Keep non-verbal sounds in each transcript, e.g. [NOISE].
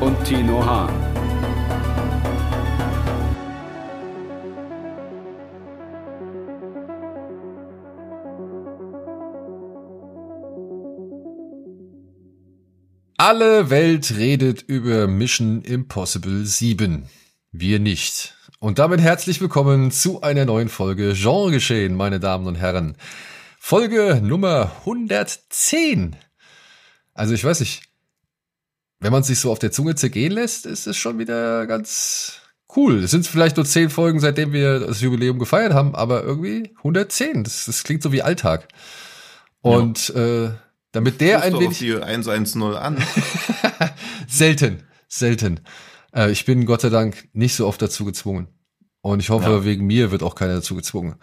und Tino Hahn. Alle Welt redet über Mission Impossible 7. Wir nicht. Und damit herzlich willkommen zu einer neuen Folge Genregeschehen, meine Damen und Herren. Folge Nummer 110. Also ich weiß nicht, wenn man sich so auf der Zunge zergehen lässt, ist es schon wieder ganz cool. Es sind vielleicht nur 10 Folgen, seitdem wir das Jubiläum gefeiert haben, aber irgendwie 110. Das, das klingt so wie Alltag. Und ja. äh, damit der ein wenig... die 110 an. [LAUGHS] selten, selten. Äh, ich bin Gott sei Dank nicht so oft dazu gezwungen. Und ich hoffe, ja. wegen mir wird auch keiner dazu gezwungen.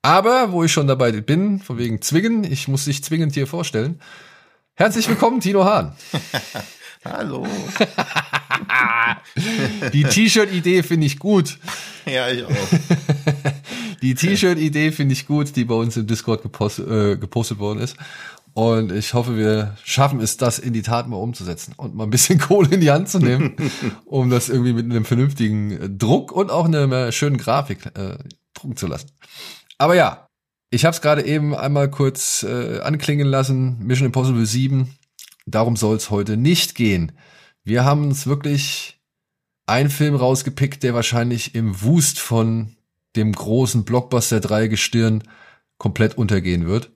Aber wo ich schon dabei bin, von wegen zwingen, ich muss dich zwingend hier vorstellen. Herzlich willkommen, Tino Hahn. [LAUGHS] Hallo. [LAUGHS] Die T-Shirt-Idee finde ich gut. Ja, ich auch. [LAUGHS] Die T-Shirt-Idee finde ich gut, die bei uns im Discord gepostet, äh, gepostet worden ist. Und ich hoffe, wir schaffen es, das in die Tat mal umzusetzen und mal ein bisschen [LAUGHS] Kohle in die Hand zu nehmen, um das irgendwie mit einem vernünftigen Druck und auch einer schönen Grafik äh, drucken zu lassen. Aber ja, ich habe es gerade eben einmal kurz äh, anklingen lassen. Mission Impossible 7. Darum soll es heute nicht gehen. Wir haben uns wirklich einen Film rausgepickt, der wahrscheinlich im Wust von dem großen Blockbuster 3 Gestirn komplett untergehen wird.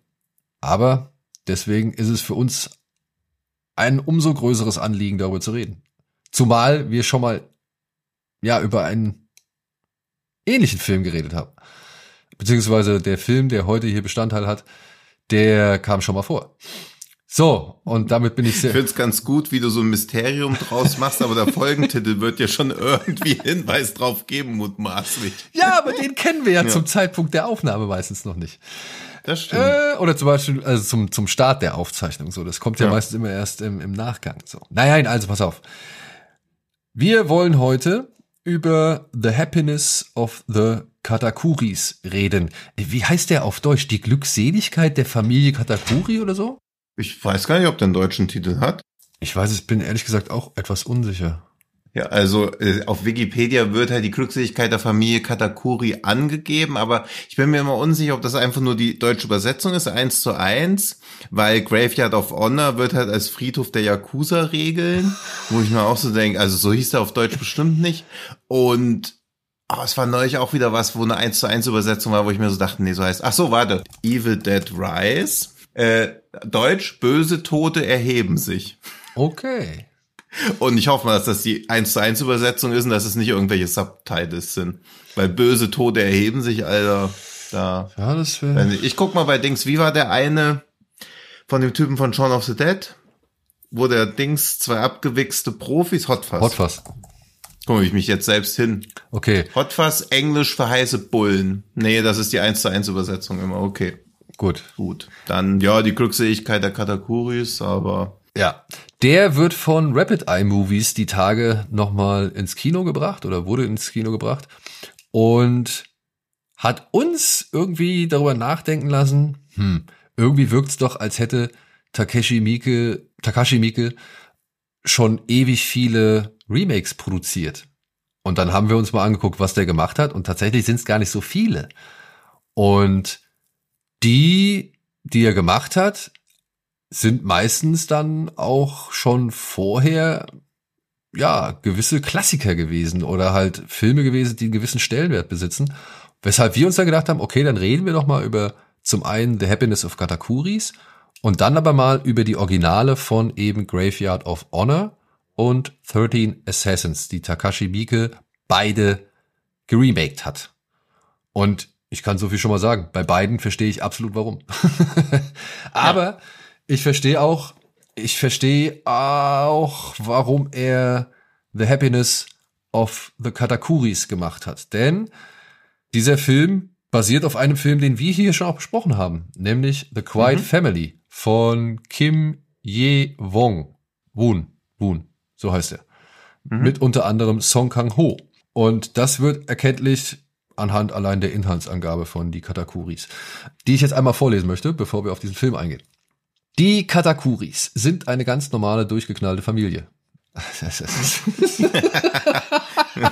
Aber Deswegen ist es für uns ein umso größeres Anliegen, darüber zu reden. Zumal wir schon mal ja über einen ähnlichen Film geredet haben. Beziehungsweise der Film, der heute hier Bestandteil hat, der kam schon mal vor. So, und damit bin ich sehr. Ich finde es ganz gut, wie du so ein Mysterium draus machst, aber der Folgentitel wird ja schon irgendwie Hinweis drauf geben, mutmaßlich. Ja, aber den kennen wir ja, ja. zum Zeitpunkt der Aufnahme meistens noch nicht. Das stimmt. Äh, oder zum Beispiel also zum, zum Start der Aufzeichnung. So, das kommt ja, ja. meistens immer erst im, im Nachgang. So. Naja, also pass auf. Wir wollen heute über The Happiness of the Katakuris reden. Wie heißt der auf Deutsch? Die Glückseligkeit der Familie Katakuri oder so? Ich weiß gar nicht, ob der einen deutschen Titel hat. Ich weiß, ich bin ehrlich gesagt auch etwas unsicher. Ja, also äh, auf Wikipedia wird halt die Glückseligkeit der Familie Katakuri angegeben, aber ich bin mir immer unsicher, ob das einfach nur die deutsche Übersetzung ist, eins zu eins, weil Graveyard of Honor wird halt als Friedhof der Yakuza regeln, wo ich mir auch so denke, also so hieß er auf Deutsch bestimmt nicht. Und oh, es war neulich auch wieder was, wo eine eins zu eins Übersetzung war, wo ich mir so dachte, nee, so heißt, ach so, warte, Evil Dead Rise, äh, Deutsch, böse Tote erheben sich. Okay. Und ich hoffe mal, dass das die 1 zu 1 Übersetzung ist und dass es nicht irgendwelche Subtitles sind. Weil böse Tode erheben sich, Alter. Da. Ja, das wäre. Ich guck mal bei Dings, wie war der eine von dem Typen von Shaun of the Dead? Wo der Dings zwei abgewichste Profis, Hotfass. Hotfass. Komme ich mich jetzt selbst hin. Okay. Hotfass, Englisch für heiße Bullen. Nee, das ist die 1 zu 1 Übersetzung immer. Okay. Gut. Gut. Dann, ja, die Glückseligkeit der Katakuris, aber ja, der wird von Rapid Eye Movies die Tage nochmal ins Kino gebracht oder wurde ins Kino gebracht und hat uns irgendwie darüber nachdenken lassen, hm, irgendwie wirkt's doch, als hätte Takeshi Miike, Takashi Miike schon ewig viele Remakes produziert. Und dann haben wir uns mal angeguckt, was der gemacht hat und tatsächlich sind es gar nicht so viele. Und die, die er gemacht hat, sind meistens dann auch schon vorher ja gewisse Klassiker gewesen oder halt Filme gewesen, die einen gewissen Stellenwert besitzen. Weshalb wir uns dann gedacht haben, okay, dann reden wir doch mal über zum einen The Happiness of Katakuris und dann aber mal über die Originale von eben Graveyard of Honor und 13 Assassins, die Takashi Miike beide geremaked hat. Und ich kann so viel schon mal sagen, bei beiden verstehe ich absolut warum. [LAUGHS] aber ja ich verstehe auch, ich verstehe auch, warum er The Happiness of the Katakuris gemacht hat. Denn dieser Film basiert auf einem Film, den wir hier schon auch besprochen haben, nämlich The Quiet mhm. Family von Kim Ye Wong. Woon, Woon, so heißt er. Mhm. Mit unter anderem Song Kang Ho. Und das wird erkenntlich anhand allein der Inhaltsangabe von die Katakuris, die ich jetzt einmal vorlesen möchte, bevor wir auf diesen Film eingehen. Die Katakuris sind eine ganz normale, durchgeknallte Familie. [LAUGHS]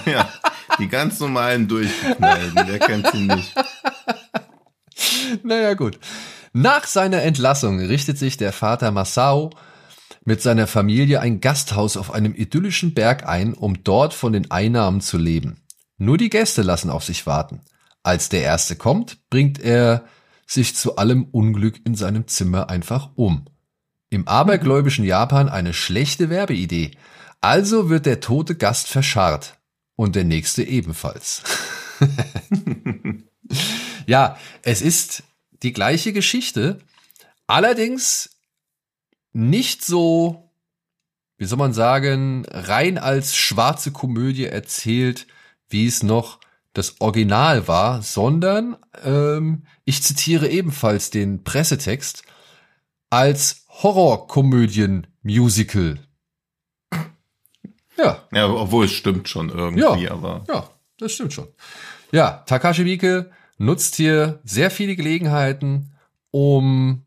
ja, die ganz normalen durchgeknallten, wer kennt sie nicht? Naja, gut. Nach seiner Entlassung richtet sich der Vater Masao mit seiner Familie ein Gasthaus auf einem idyllischen Berg ein, um dort von den Einnahmen zu leben. Nur die Gäste lassen auf sich warten. Als der erste kommt, bringt er sich zu allem Unglück in seinem Zimmer einfach um. Im abergläubischen Japan eine schlechte Werbeidee. Also wird der tote Gast verscharrt. Und der nächste ebenfalls. [LAUGHS] ja, es ist die gleiche Geschichte. Allerdings nicht so, wie soll man sagen, rein als schwarze Komödie erzählt, wie es noch das Original war, sondern ähm, ich zitiere ebenfalls den Pressetext als Horrorkomödien-Musical. Ja. Ja, obwohl es stimmt schon irgendwie, ja, aber. Ja, das stimmt schon. Ja, Takashi Miike nutzt hier sehr viele Gelegenheiten, um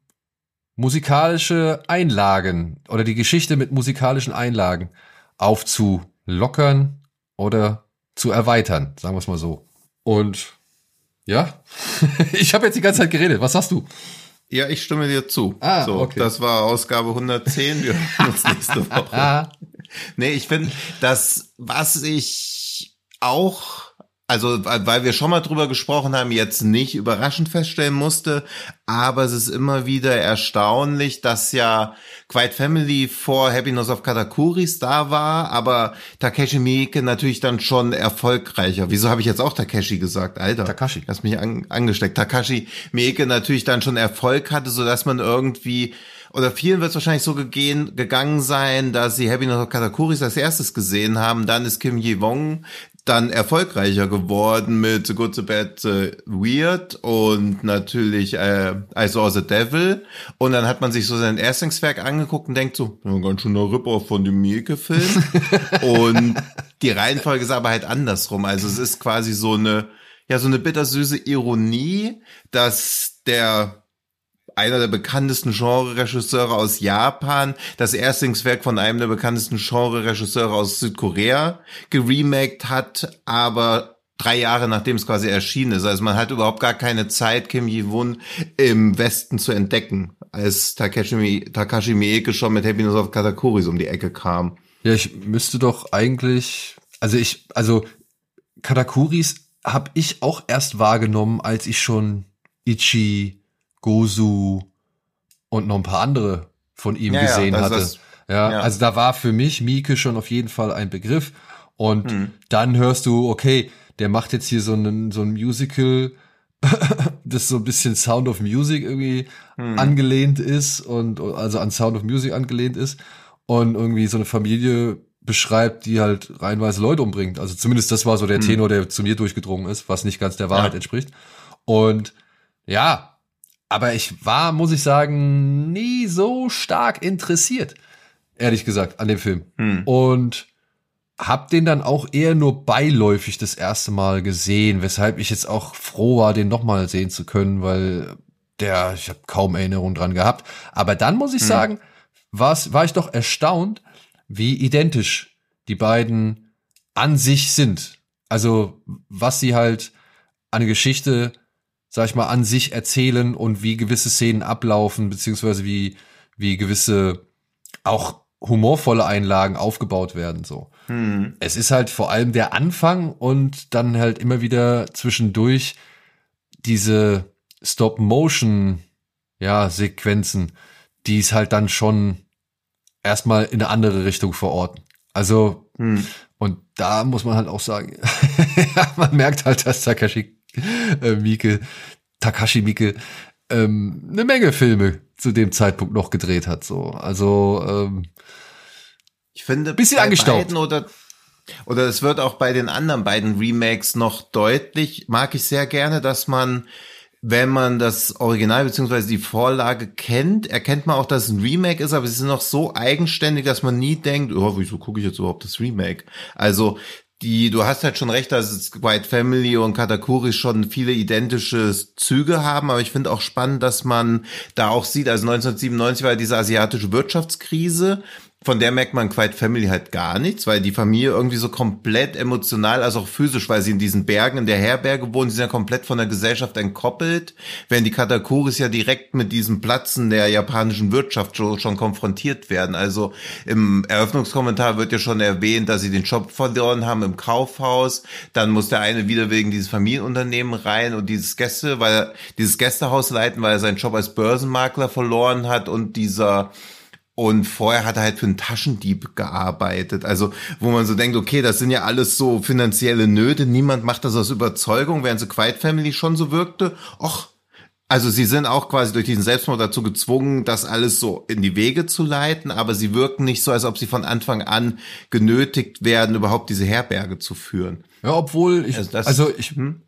musikalische Einlagen oder die Geschichte mit musikalischen Einlagen aufzulockern oder zu erweitern, sagen wir es mal so. Und ja, [LAUGHS] ich habe jetzt die ganze Zeit geredet. Was sagst du? Ja, ich stimme dir zu. Ah, so, okay. Das war Ausgabe 110. Wir hören uns nächste [LAUGHS] Woche. nee, ich finde, das, was ich auch also weil wir schon mal drüber gesprochen haben, jetzt nicht überraschend feststellen musste, aber es ist immer wieder erstaunlich, dass ja Quiet Family vor Happiness of Katakuris da war, aber Takeshi Miike natürlich dann schon erfolgreicher. Wieso habe ich jetzt auch Takeshi gesagt, Alter? Takashi. Hast mich an, angesteckt. Takashi Miike natürlich dann schon Erfolg hatte, so dass man irgendwie oder vielen wird es wahrscheinlich so gegehen, gegangen sein, dass sie Happiness of Katakuris als erstes gesehen haben. Dann ist Kim Ye-wong dann erfolgreicher geworden mit The Good, The Bad, The Weird und natürlich äh, I Saw The Devil. Und dann hat man sich so sein Erstlingswerk angeguckt und denkt so, ja, ganz schöner Rip-Off von dem Mieke-Film. [LAUGHS] und die Reihenfolge ist aber halt andersrum. Also es ist quasi so eine, ja, so eine bittersüße Ironie, dass der einer der bekanntesten Genre-Regisseure aus Japan, das Erstlingswerk von einem der bekanntesten Genre-Regisseure aus Südkorea geremaked hat, aber drei Jahre nachdem es quasi erschienen ist. Also man hat überhaupt gar keine Zeit, Kim Ji-won im Westen zu entdecken, als Takashi, Takashi Miike schon mit Happiness of Katakuris um die Ecke kam. Ja, ich müsste doch eigentlich, also ich, also Katakuris habe ich auch erst wahrgenommen, als ich schon Ichi Gozu und noch ein paar andere von ihm ja, gesehen ja, hatte. Das, ja, ja, also da war für mich Mieke schon auf jeden Fall ein Begriff. Und hm. dann hörst du, okay, der macht jetzt hier so ein, so ein Musical, [LAUGHS] das so ein bisschen Sound of Music irgendwie hm. angelehnt ist und also an Sound of Music angelehnt ist und irgendwie so eine Familie beschreibt, die halt reinweise Leute umbringt. Also zumindest das war so der hm. Tenor, der zu mir durchgedrungen ist, was nicht ganz der Wahrheit ja. entspricht. Und ja, aber ich war, muss ich sagen, nie so stark interessiert, ehrlich gesagt, an dem Film. Hm. Und hab den dann auch eher nur beiläufig das erste Mal gesehen, weshalb ich jetzt auch froh war, den nochmal sehen zu können, weil der, ich habe kaum Erinnerung dran gehabt. Aber dann muss ich hm. sagen, war's, war ich doch erstaunt, wie identisch die beiden an sich sind. Also was sie halt an Geschichte sag ich mal, an sich erzählen und wie gewisse Szenen ablaufen, beziehungsweise wie, wie gewisse auch humorvolle Einlagen aufgebaut werden, so. Hm. Es ist halt vor allem der Anfang und dann halt immer wieder zwischendurch diese Stop-Motion, ja, Sequenzen, die es halt dann schon erstmal in eine andere Richtung verorten. Also, hm. und da muss man halt auch sagen, [LAUGHS] man merkt halt, dass Takashi äh, Mieke, Takashi Mieke, ähm, eine Menge Filme zu dem Zeitpunkt noch gedreht hat. So, also ähm, ich finde bisschen angestaubt oder Oder es wird auch bei den anderen beiden Remakes noch deutlich, mag ich sehr gerne, dass man wenn man das Original beziehungsweise die Vorlage kennt, erkennt man auch, dass es ein Remake ist, aber es ist noch so eigenständig, dass man nie denkt, oh, wieso gucke ich jetzt überhaupt das Remake? Also die, du hast halt schon recht, dass White Family und Katakuri schon viele identische Züge haben, aber ich finde auch spannend, dass man da auch sieht, also 1997 war diese asiatische Wirtschaftskrise von der merkt man Quiet Family halt gar nichts, weil die Familie irgendwie so komplett emotional, also auch physisch, weil sie in diesen Bergen in der Herberge wohnen, sie sind ja komplett von der Gesellschaft entkoppelt, während die Katakuris ja direkt mit diesem Platzen der japanischen Wirtschaft schon, schon konfrontiert werden. Also im Eröffnungskommentar wird ja schon erwähnt, dass sie den Job verloren haben im Kaufhaus, dann muss der eine wieder wegen dieses Familienunternehmen rein und dieses Gäste, weil dieses Gästehaus leiten, weil er seinen Job als Börsenmakler verloren hat und dieser und vorher hat er halt für einen Taschendieb gearbeitet. Also, wo man so denkt, okay, das sind ja alles so finanzielle Nöte. Niemand macht das aus Überzeugung, während so Quiet Family schon so wirkte. Och, also sie sind auch quasi durch diesen Selbstmord dazu gezwungen, das alles so in die Wege zu leiten, aber sie wirken nicht so, als ob sie von Anfang an genötigt werden, überhaupt diese Herberge zu führen. Ja, obwohl ich, also, das, also ich, hm?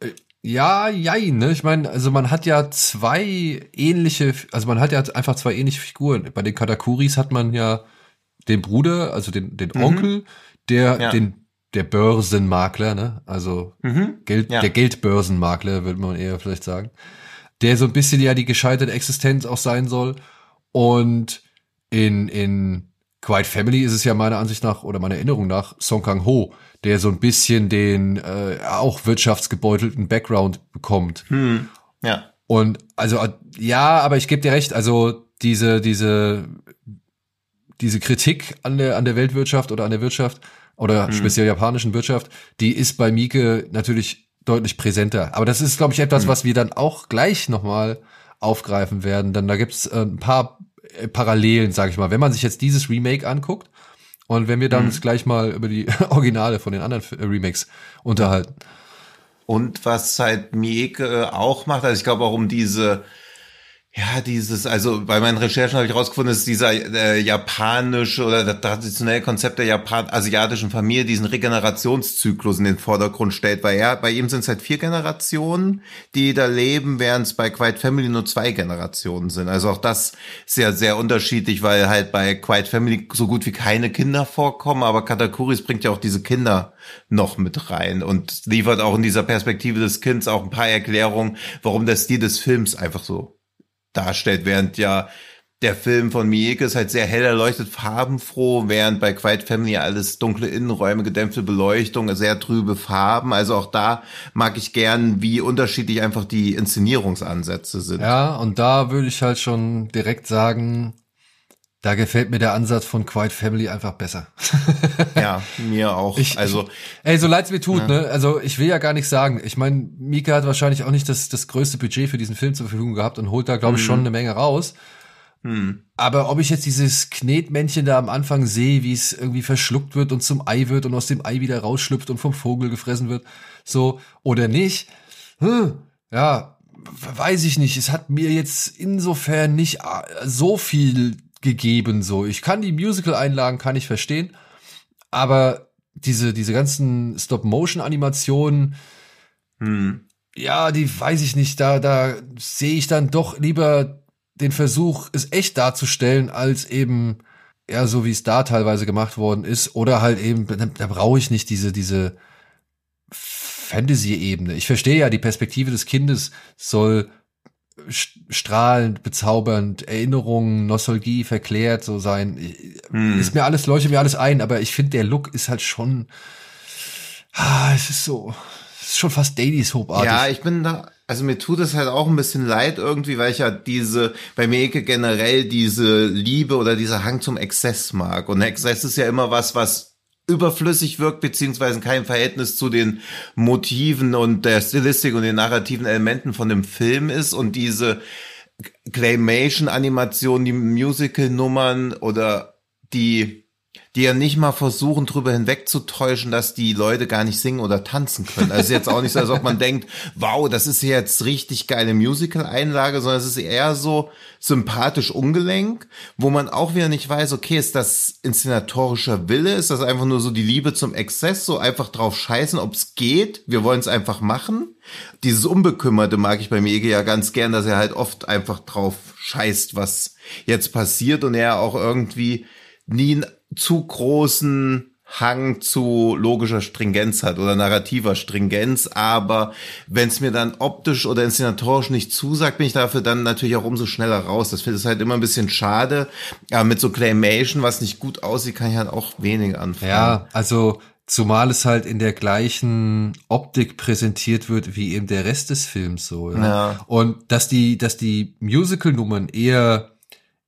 Ja, jein, ne? Ich meine, also man hat ja zwei ähnliche, also man hat ja einfach zwei ähnliche Figuren. Bei den Katakuris hat man ja den Bruder, also den, den mhm. Onkel, der ja. den der Börsenmakler, ne? Also mhm. Geld, ja. der Geldbörsenmakler, würde man eher vielleicht sagen. Der so ein bisschen ja die gescheiterte Existenz auch sein soll. Und in, in Quiet Family ist es ja meiner Ansicht nach oder meiner Erinnerung nach Song Kang Ho, der so ein bisschen den äh, auch wirtschaftsgebeutelten Background bekommt. Hm. Ja. Und also ja, aber ich gebe dir recht, also diese diese diese Kritik an der an der Weltwirtschaft oder an der Wirtschaft oder hm. speziell japanischen Wirtschaft, die ist bei Mieke natürlich deutlich präsenter. Aber das ist, glaube ich, etwas, hm. was wir dann auch gleich nochmal aufgreifen werden. Denn da gibt's äh, ein paar äh, Parallelen, sage ich mal. Wenn man sich jetzt dieses Remake anguckt und wenn wir dann mhm. uns gleich mal über die [LAUGHS] Originale von den anderen äh, Remakes unterhalten. Und was halt Mieke auch macht, also ich glaube auch um diese ja, dieses, also bei meinen Recherchen habe ich rausgefunden, dass dieser äh, japanische oder das traditionelle Konzept der Japan asiatischen Familie diesen Regenerationszyklus in den Vordergrund stellt, weil er, bei ihm sind es halt vier Generationen, die da leben, während es bei Quiet Family nur zwei Generationen sind. Also auch das ist ja sehr unterschiedlich, weil halt bei Quiet Family so gut wie keine Kinder vorkommen, aber Katakuris bringt ja auch diese Kinder noch mit rein und liefert auch in dieser Perspektive des Kindes auch ein paar Erklärungen, warum der Stil des Films einfach so darstellt, während ja der Film von Mieke ist halt sehr hell erleuchtet, farbenfroh, während bei Quiet Family alles dunkle Innenräume, gedämpfte Beleuchtung, sehr trübe Farben. Also auch da mag ich gern, wie unterschiedlich einfach die Inszenierungsansätze sind. Ja, und da würde ich halt schon direkt sagen, da gefällt mir der Ansatz von Quiet Family einfach besser. [LAUGHS] ja, mir auch. Ich, also, ey, so leid's mir tut, ja. ne? Also ich will ja gar nicht sagen. Ich meine, Mika hat wahrscheinlich auch nicht das, das größte Budget für diesen Film zur Verfügung gehabt und holt da, glaube ich, mhm. schon eine Menge raus. Mhm. Aber ob ich jetzt dieses Knetmännchen da am Anfang sehe, wie es irgendwie verschluckt wird und zum Ei wird und aus dem Ei wieder rausschlüpft und vom Vogel gefressen wird, so oder nicht, hm, ja, weiß ich nicht. Es hat mir jetzt insofern nicht so viel gegeben so. Ich kann die Musical-Einlagen, kann ich verstehen, aber diese, diese ganzen Stop-Motion-Animationen, hm. ja, die weiß ich nicht, da, da sehe ich dann doch lieber den Versuch, es echt darzustellen, als eben, ja, so wie es da teilweise gemacht worden ist, oder halt eben, da, da brauche ich nicht diese, diese Fantasy-Ebene. Ich verstehe ja, die Perspektive des Kindes soll strahlend, bezaubernd, Erinnerungen, Nostalgie verklärt so sein. Hm. Ist mir alles, leuchtet mir alles ein, aber ich finde, der Look ist halt schon, ah, es ist so, es ist schon fast Dailies Hope-artig. Ja, ich bin da, also mir tut es halt auch ein bisschen leid irgendwie, weil ich ja diese, bei Meke generell diese Liebe oder dieser Hang zum Exzess mag. Und Exzess ist ja immer was, was überflüssig wirkt, beziehungsweise kein Verhältnis zu den Motiven und der Stilistik und den narrativen Elementen von dem Film ist. Und diese Claymation-Animationen, die Musical-Nummern oder die die ja nicht mal versuchen, drüber hinwegzutäuschen, dass die Leute gar nicht singen oder tanzen können. Also jetzt auch nicht so, als ob man [LAUGHS] denkt, wow, das ist jetzt richtig geile Musical-Einlage, sondern es ist eher so sympathisch ungelenk, wo man auch wieder nicht weiß, okay, ist das inszenatorischer Wille, ist das einfach nur so die Liebe zum Exzess, so einfach drauf scheißen, ob es geht, wir wollen es einfach machen. Dieses Unbekümmerte mag ich bei Mege ja ganz gern, dass er halt oft einfach drauf scheißt, was jetzt passiert und er auch irgendwie nie zu großen Hang zu logischer Stringenz hat oder narrativer Stringenz, aber wenn es mir dann optisch oder inszenatorisch nicht zusagt, bin ich dafür dann natürlich auch umso schneller raus. Das finde ich halt immer ein bisschen schade. Aber mit so Claymation, was nicht gut aussieht, kann ich halt auch wenig anfangen. Ja, also zumal es halt in der gleichen Optik präsentiert wird wie eben der Rest des Films so. Ja. ja. Und dass die, dass die Musical-Nummern eher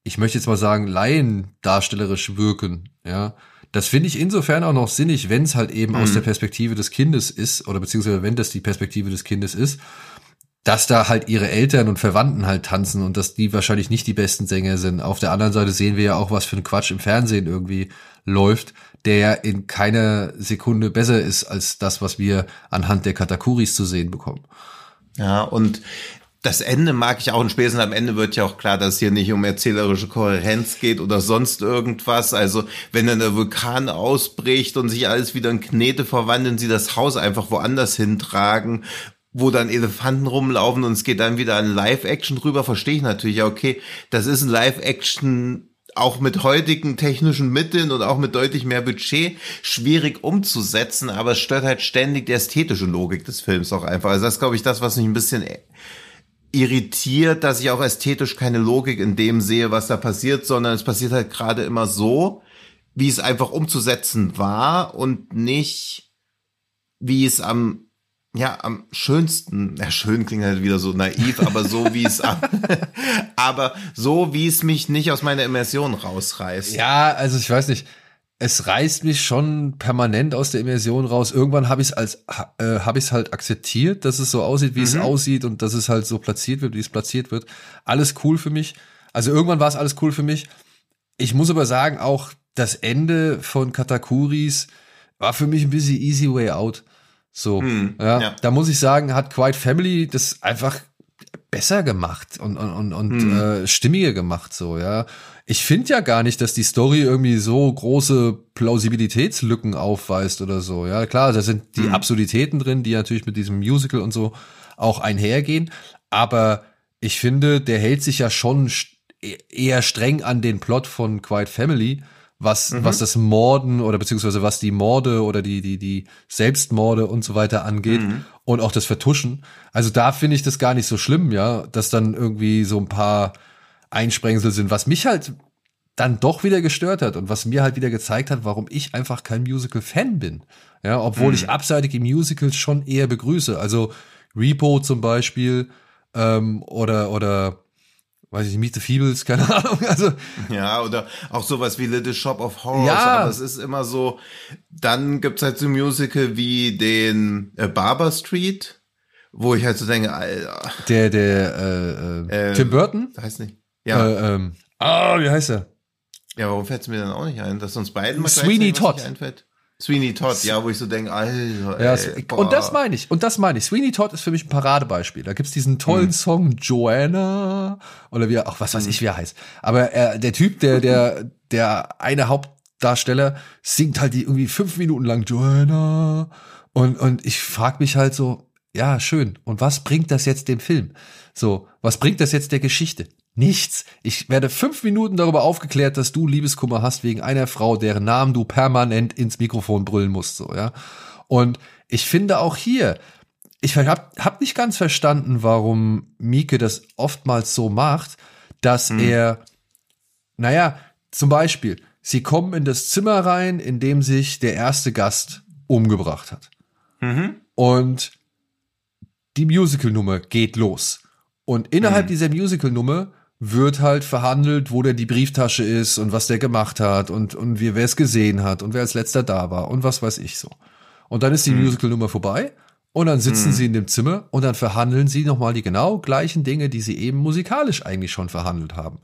ich möchte jetzt mal sagen, laiendarstellerisch wirken, ja. Das finde ich insofern auch noch sinnig, wenn es halt eben mhm. aus der Perspektive des Kindes ist, oder beziehungsweise wenn das die Perspektive des Kindes ist, dass da halt ihre Eltern und Verwandten halt tanzen und dass die wahrscheinlich nicht die besten Sänger sind. Auf der anderen Seite sehen wir ja auch, was für ein Quatsch im Fernsehen irgendwie läuft, der ja in keiner Sekunde besser ist als das, was wir anhand der Katakuris zu sehen bekommen. Ja, und das Ende mag ich auch und spätestens am Ende wird ja auch klar, dass es hier nicht um erzählerische Kohärenz geht oder sonst irgendwas. Also wenn dann der Vulkan ausbricht und sich alles wieder in Knete verwandeln, sie das Haus einfach woanders hintragen wo dann Elefanten rumlaufen und es geht dann wieder an Live-Action rüber, verstehe ich natürlich, ja, okay, das ist ein Live-Action auch mit heutigen technischen Mitteln und auch mit deutlich mehr Budget schwierig umzusetzen, aber es stört halt ständig die ästhetische Logik des Films auch einfach. Also das ist, glaube ich, das, was mich ein bisschen irritiert, dass ich auch ästhetisch keine Logik in dem sehe, was da passiert, sondern es passiert halt gerade immer so, wie es einfach umzusetzen war und nicht, wie es am ja, am schönsten, ja, schön klingt halt wieder so naiv, aber so wie es, [LAUGHS] aber so wie es mich nicht aus meiner Immersion rausreißt. Ja, also ich weiß nicht, es reißt mich schon permanent aus der Immersion raus. Irgendwann habe ich es als äh, habe ich es halt akzeptiert, dass es so aussieht, wie mhm. es aussieht und dass es halt so platziert wird, wie es platziert wird. Alles cool für mich. Also irgendwann war es alles cool für mich. Ich muss aber sagen, auch das Ende von Katakuris war für mich ein bisschen easy way out. So, mhm, ja, ja, da muss ich sagen, hat Quiet Family das einfach besser gemacht und und und, und mhm. äh, stimmiger gemacht so, ja ich finde ja gar nicht, dass die Story irgendwie so große Plausibilitätslücken aufweist oder so. Ja, klar, da sind die mhm. Absurditäten drin, die natürlich mit diesem Musical und so auch einhergehen. Aber ich finde, der hält sich ja schon e-, eher streng an den Plot von Quiet Family, was, mhm. was das Morden oder beziehungsweise was die Morde oder die, die, die Selbstmorde und so weiter angeht mhm. Und auch das Vertuschen. Also da finde ich das gar nicht so schlimm, ja, dass dann irgendwie so ein paar Einsprengsel sind, was mich halt dann doch wieder gestört hat und was mir halt wieder gezeigt hat, warum ich einfach kein Musical-Fan bin. Ja, obwohl mhm. ich abseitige Musicals schon eher begrüße. Also Repo zum Beispiel ähm, oder oder weiß ich nicht, Meet the Feebles, keine Ahnung. [LAUGHS] Also ja, oder auch sowas wie Little Shop of Horrors. Ja. Aber es ist immer so. Dann gibt's halt so Musical wie den äh, Barber Street, wo ich halt so denke, Alter. Der der äh, äh, Tim Burton. Heißt nicht. Ja. Äh, ähm, ah, wie heißt er? Ja, warum fällt es mir dann auch nicht ein, dass uns beiden mal Sweeney Todd. einfällt? Sweeney Todd, ja, wo ich so denke, Alter. Ja, ey, und das meine ich, und das meine ich. Sweeney Todd ist für mich ein Paradebeispiel. Da gibt's diesen tollen hm. Song Joanna oder wie ach, was weiß hm. ich, wie er heißt. Aber er, der Typ, der, der, der eine Hauptdarsteller singt halt die irgendwie fünf Minuten lang Joanna. Und, und ich frag mich halt so, ja, schön. Und was bringt das jetzt dem Film? So, was bringt das jetzt der Geschichte? Nichts. Ich werde fünf Minuten darüber aufgeklärt, dass du Liebeskummer hast wegen einer Frau, deren Namen du permanent ins Mikrofon brüllen musst, so, ja. Und ich finde auch hier, ich hab, hab nicht ganz verstanden, warum Mieke das oftmals so macht, dass mhm. er, naja, zum Beispiel, sie kommen in das Zimmer rein, in dem sich der erste Gast umgebracht hat. Mhm. Und die Musical-Nummer geht los. Und innerhalb mhm. dieser Musical-Nummer wird halt verhandelt, wo denn die Brieftasche ist und was der gemacht hat und, und wie, wer es gesehen hat und wer als letzter da war und was weiß ich so. Und dann ist die hm. Musical-Nummer vorbei und dann sitzen hm. sie in dem Zimmer und dann verhandeln sie nochmal die genau gleichen Dinge, die sie eben musikalisch eigentlich schon verhandelt haben.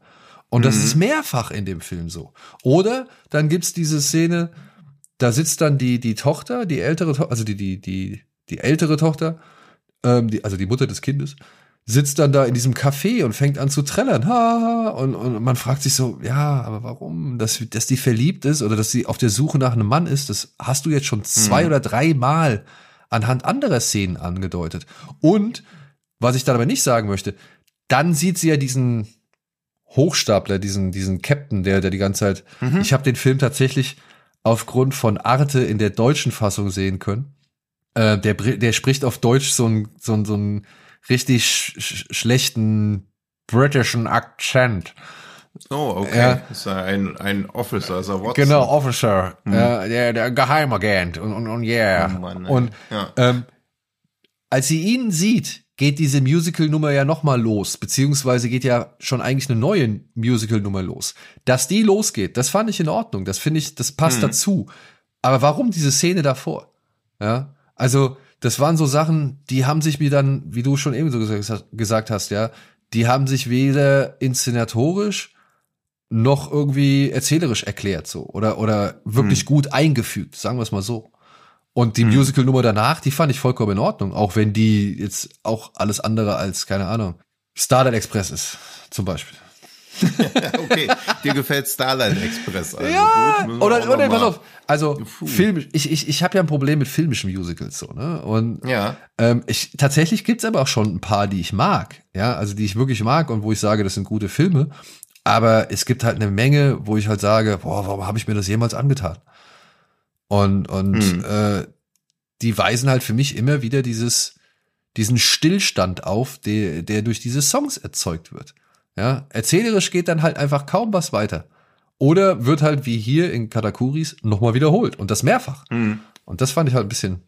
Und das ist mehrfach in dem Film so. Oder dann gibt's diese Szene, da sitzt dann die, die Tochter, die ältere, also die, die, die, die ältere Tochter, ähm, die, also die Mutter des Kindes, sitzt dann da in diesem Café und fängt an zu trällern. Ha, und, und man fragt sich so, ja, aber warum? Dass, dass die verliebt ist oder dass sie auf der Suche nach einem Mann ist, das hast du jetzt schon zwei oder drei Mal anhand anderer Szenen angedeutet. Und, was ich dann aber nicht sagen möchte, dann sieht sie ja diesen Hochstapler, diesen, diesen Captain, der, der die ganze Zeit, ich habe den Film tatsächlich aufgrund von Arte in der deutschen Fassung sehen können. Äh, der, der spricht auf Deutsch so einen so einen- so einen richtig sch sch schlechten britischen Akzent. Oh, okay. Ja. Ist ja ein, ein Officer, ist Watson. Genau, Officer, äh, der, der Geheimagent und, und, und yeah. Oh Mann, und Ja. ähm, als sie ihn sieht, geht diese Musical-Nummer ja nochmal los, beziehungsweise geht ja schon eigentlich eine neue Musical-Nummer los. Dass die losgeht, das fand ich in Ordnung, das finde ich, das passt dazu. Aber warum diese Szene davor? Ja, also das waren so Sachen, die haben sich mir dann, wie du schon eben so gesagt, gesagt hast, ja, die haben sich weder inszenatorisch noch irgendwie erzählerisch erklärt so oder oder wirklich gut eingefügt, sagen wir es mal so. Und die Musical-Nummer danach, die fand ich vollkommen in Ordnung, auch wenn die jetzt auch alles andere als, keine Ahnung, Starlight Express ist, zum Beispiel. [LAUGHS] Okay, dir gefällt Starlight Express. Also ja, gut, oder, oder pass auf, also Puh. Film, ich, ich, ich habe ja ein Problem mit filmischen Musicals so, ne? Und Ja. ähm, ich, tatsächlich gibt's aber auch schon ein paar, die ich mag, ja, also die ich wirklich mag und wo ich sage, das sind gute Filme. Aber es gibt halt eine Menge, wo ich halt sage, boah, warum habe ich mir das jemals angetan? Und, und Hm. äh, die weisen halt für mich immer wieder dieses, diesen Stillstand auf, der, der durch diese Songs erzeugt wird. Ja, erzählerisch geht dann halt einfach kaum was weiter. Oder wird halt wie hier in Katakuris nochmal wiederholt und das mehrfach. Hm. Und das fand ich halt ein bisschen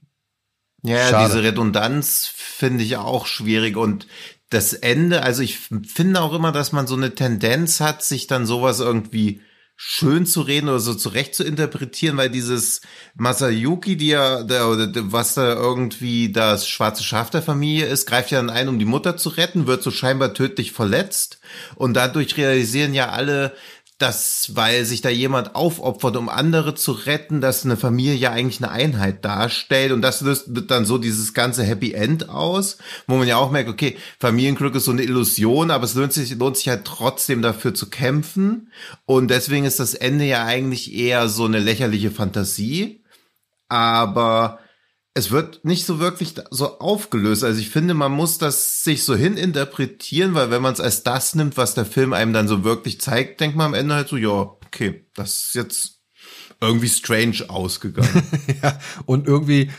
Ja, Schade. diese Redundanz finde ich auch schwierig und das Ende, also ich finde auch immer, dass man so eine Tendenz hat, sich dann sowas irgendwie schön zu reden oder so zurecht zu interpretieren, weil dieses Masayuki, die ja, der, was da irgendwie das schwarze Schaf der Familie ist, greift ja dann ein, um die Mutter zu retten, wird so scheinbar tödlich verletzt. Und dadurch realisieren ja alle, dass, weil sich da jemand aufopfert, um andere zu retten, dass eine Familie ja eigentlich eine Einheit darstellt. Und das löst dann so dieses ganze Happy End aus, wo man ja auch merkt, okay, Familienglück ist so eine Illusion, aber es lohnt sich, lohnt sich halt trotzdem dafür zu kämpfen. Und deswegen ist das Ende ja eigentlich eher so eine lächerliche Fantasie, aber es wird nicht so wirklich so aufgelöst. Also ich finde, man muss das sich so hininterpretieren, weil wenn man es als das nimmt, was der Film einem dann so wirklich zeigt, denkt man am Ende halt so, ja, okay, das ist jetzt irgendwie strange ausgegangen. [LAUGHS] ja, und irgendwie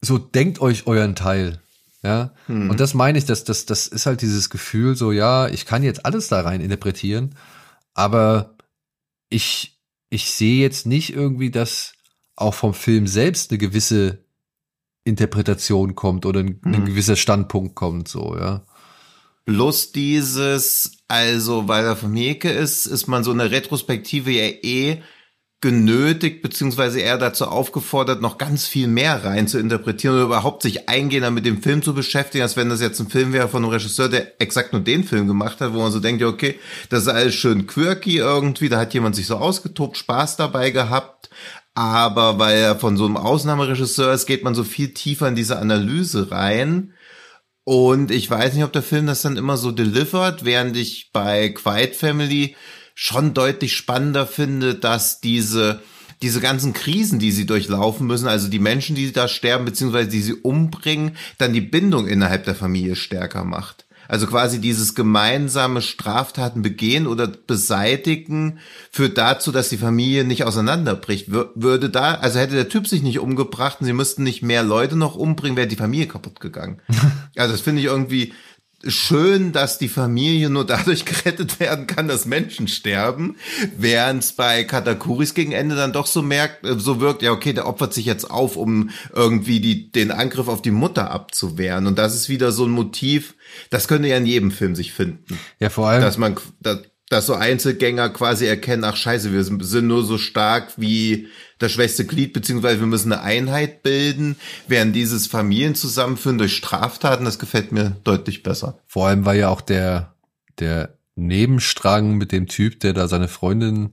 so denkt euch euren Teil. Ja, und das meine ich, dass das, das ist halt dieses Gefühl so, ja, ich kann jetzt alles da rein interpretieren, aber ich, ich sehe jetzt nicht irgendwie, dass auch vom Film selbst eine gewisse Interpretation kommt oder ein, ein gewisser Standpunkt kommt, so, ja. Plus dieses, also weil er von Mieke ist, ist man so eine Retrospektive ja eh genötigt, beziehungsweise eher dazu aufgefordert, noch ganz viel mehr rein zu interpretieren oder überhaupt sich eingehender mit dem Film zu beschäftigen, als wenn das jetzt ein Film wäre von einem Regisseur, der exakt nur den Film gemacht hat, wo man so denkt, ja, okay, das ist alles schön quirky irgendwie, da hat jemand sich so ausgetobt, Spaß dabei gehabt, aber weil er von so einem Ausnahmeregisseur ist, geht man so viel tiefer in diese Analyse rein. Und ich weiß nicht, ob der Film das dann immer so delivert, während ich bei Quiet Family schon deutlich spannender finde, dass diese, diese ganzen Krisen, die sie durchlaufen müssen, also die Menschen, die da sterben, beziehungsweise die sie umbringen, dann die Bindung innerhalb der Familie stärker macht. Also quasi dieses gemeinsame Straftaten begehen oder beseitigen führt dazu, dass die Familie nicht auseinanderbricht. Wür- Würde da, also hätte der Typ sich nicht umgebracht und sie müssten nicht mehr Leute noch umbringen, wäre die Familie kaputt gegangen. [LAUGHS] Also das finde ich irgendwie schön, dass die Familie nur dadurch [LAUGHS] gerettet werden kann, dass Menschen sterben, während es bei Katakuris gegen Ende dann doch so merkt, äh, so wirkt, ja okay, der opfert sich jetzt auf, um irgendwie die, den Angriff auf die Mutter abzuwehren. Und das ist wieder so ein Motiv, das könnte ja in jedem Film sich finden Ja, vor allem, dass man, dass, dass so Einzelgänger quasi erkennen, ach scheiße, wir sind, sind nur so stark wie das schwächste Glied, beziehungsweise wir müssen eine Einheit bilden, während dieses Familienzusammenführen durch Straftaten, das gefällt mir deutlich besser. vor allem war ja auch der, der Nebenstrang mit dem Typ, der da seine Freundin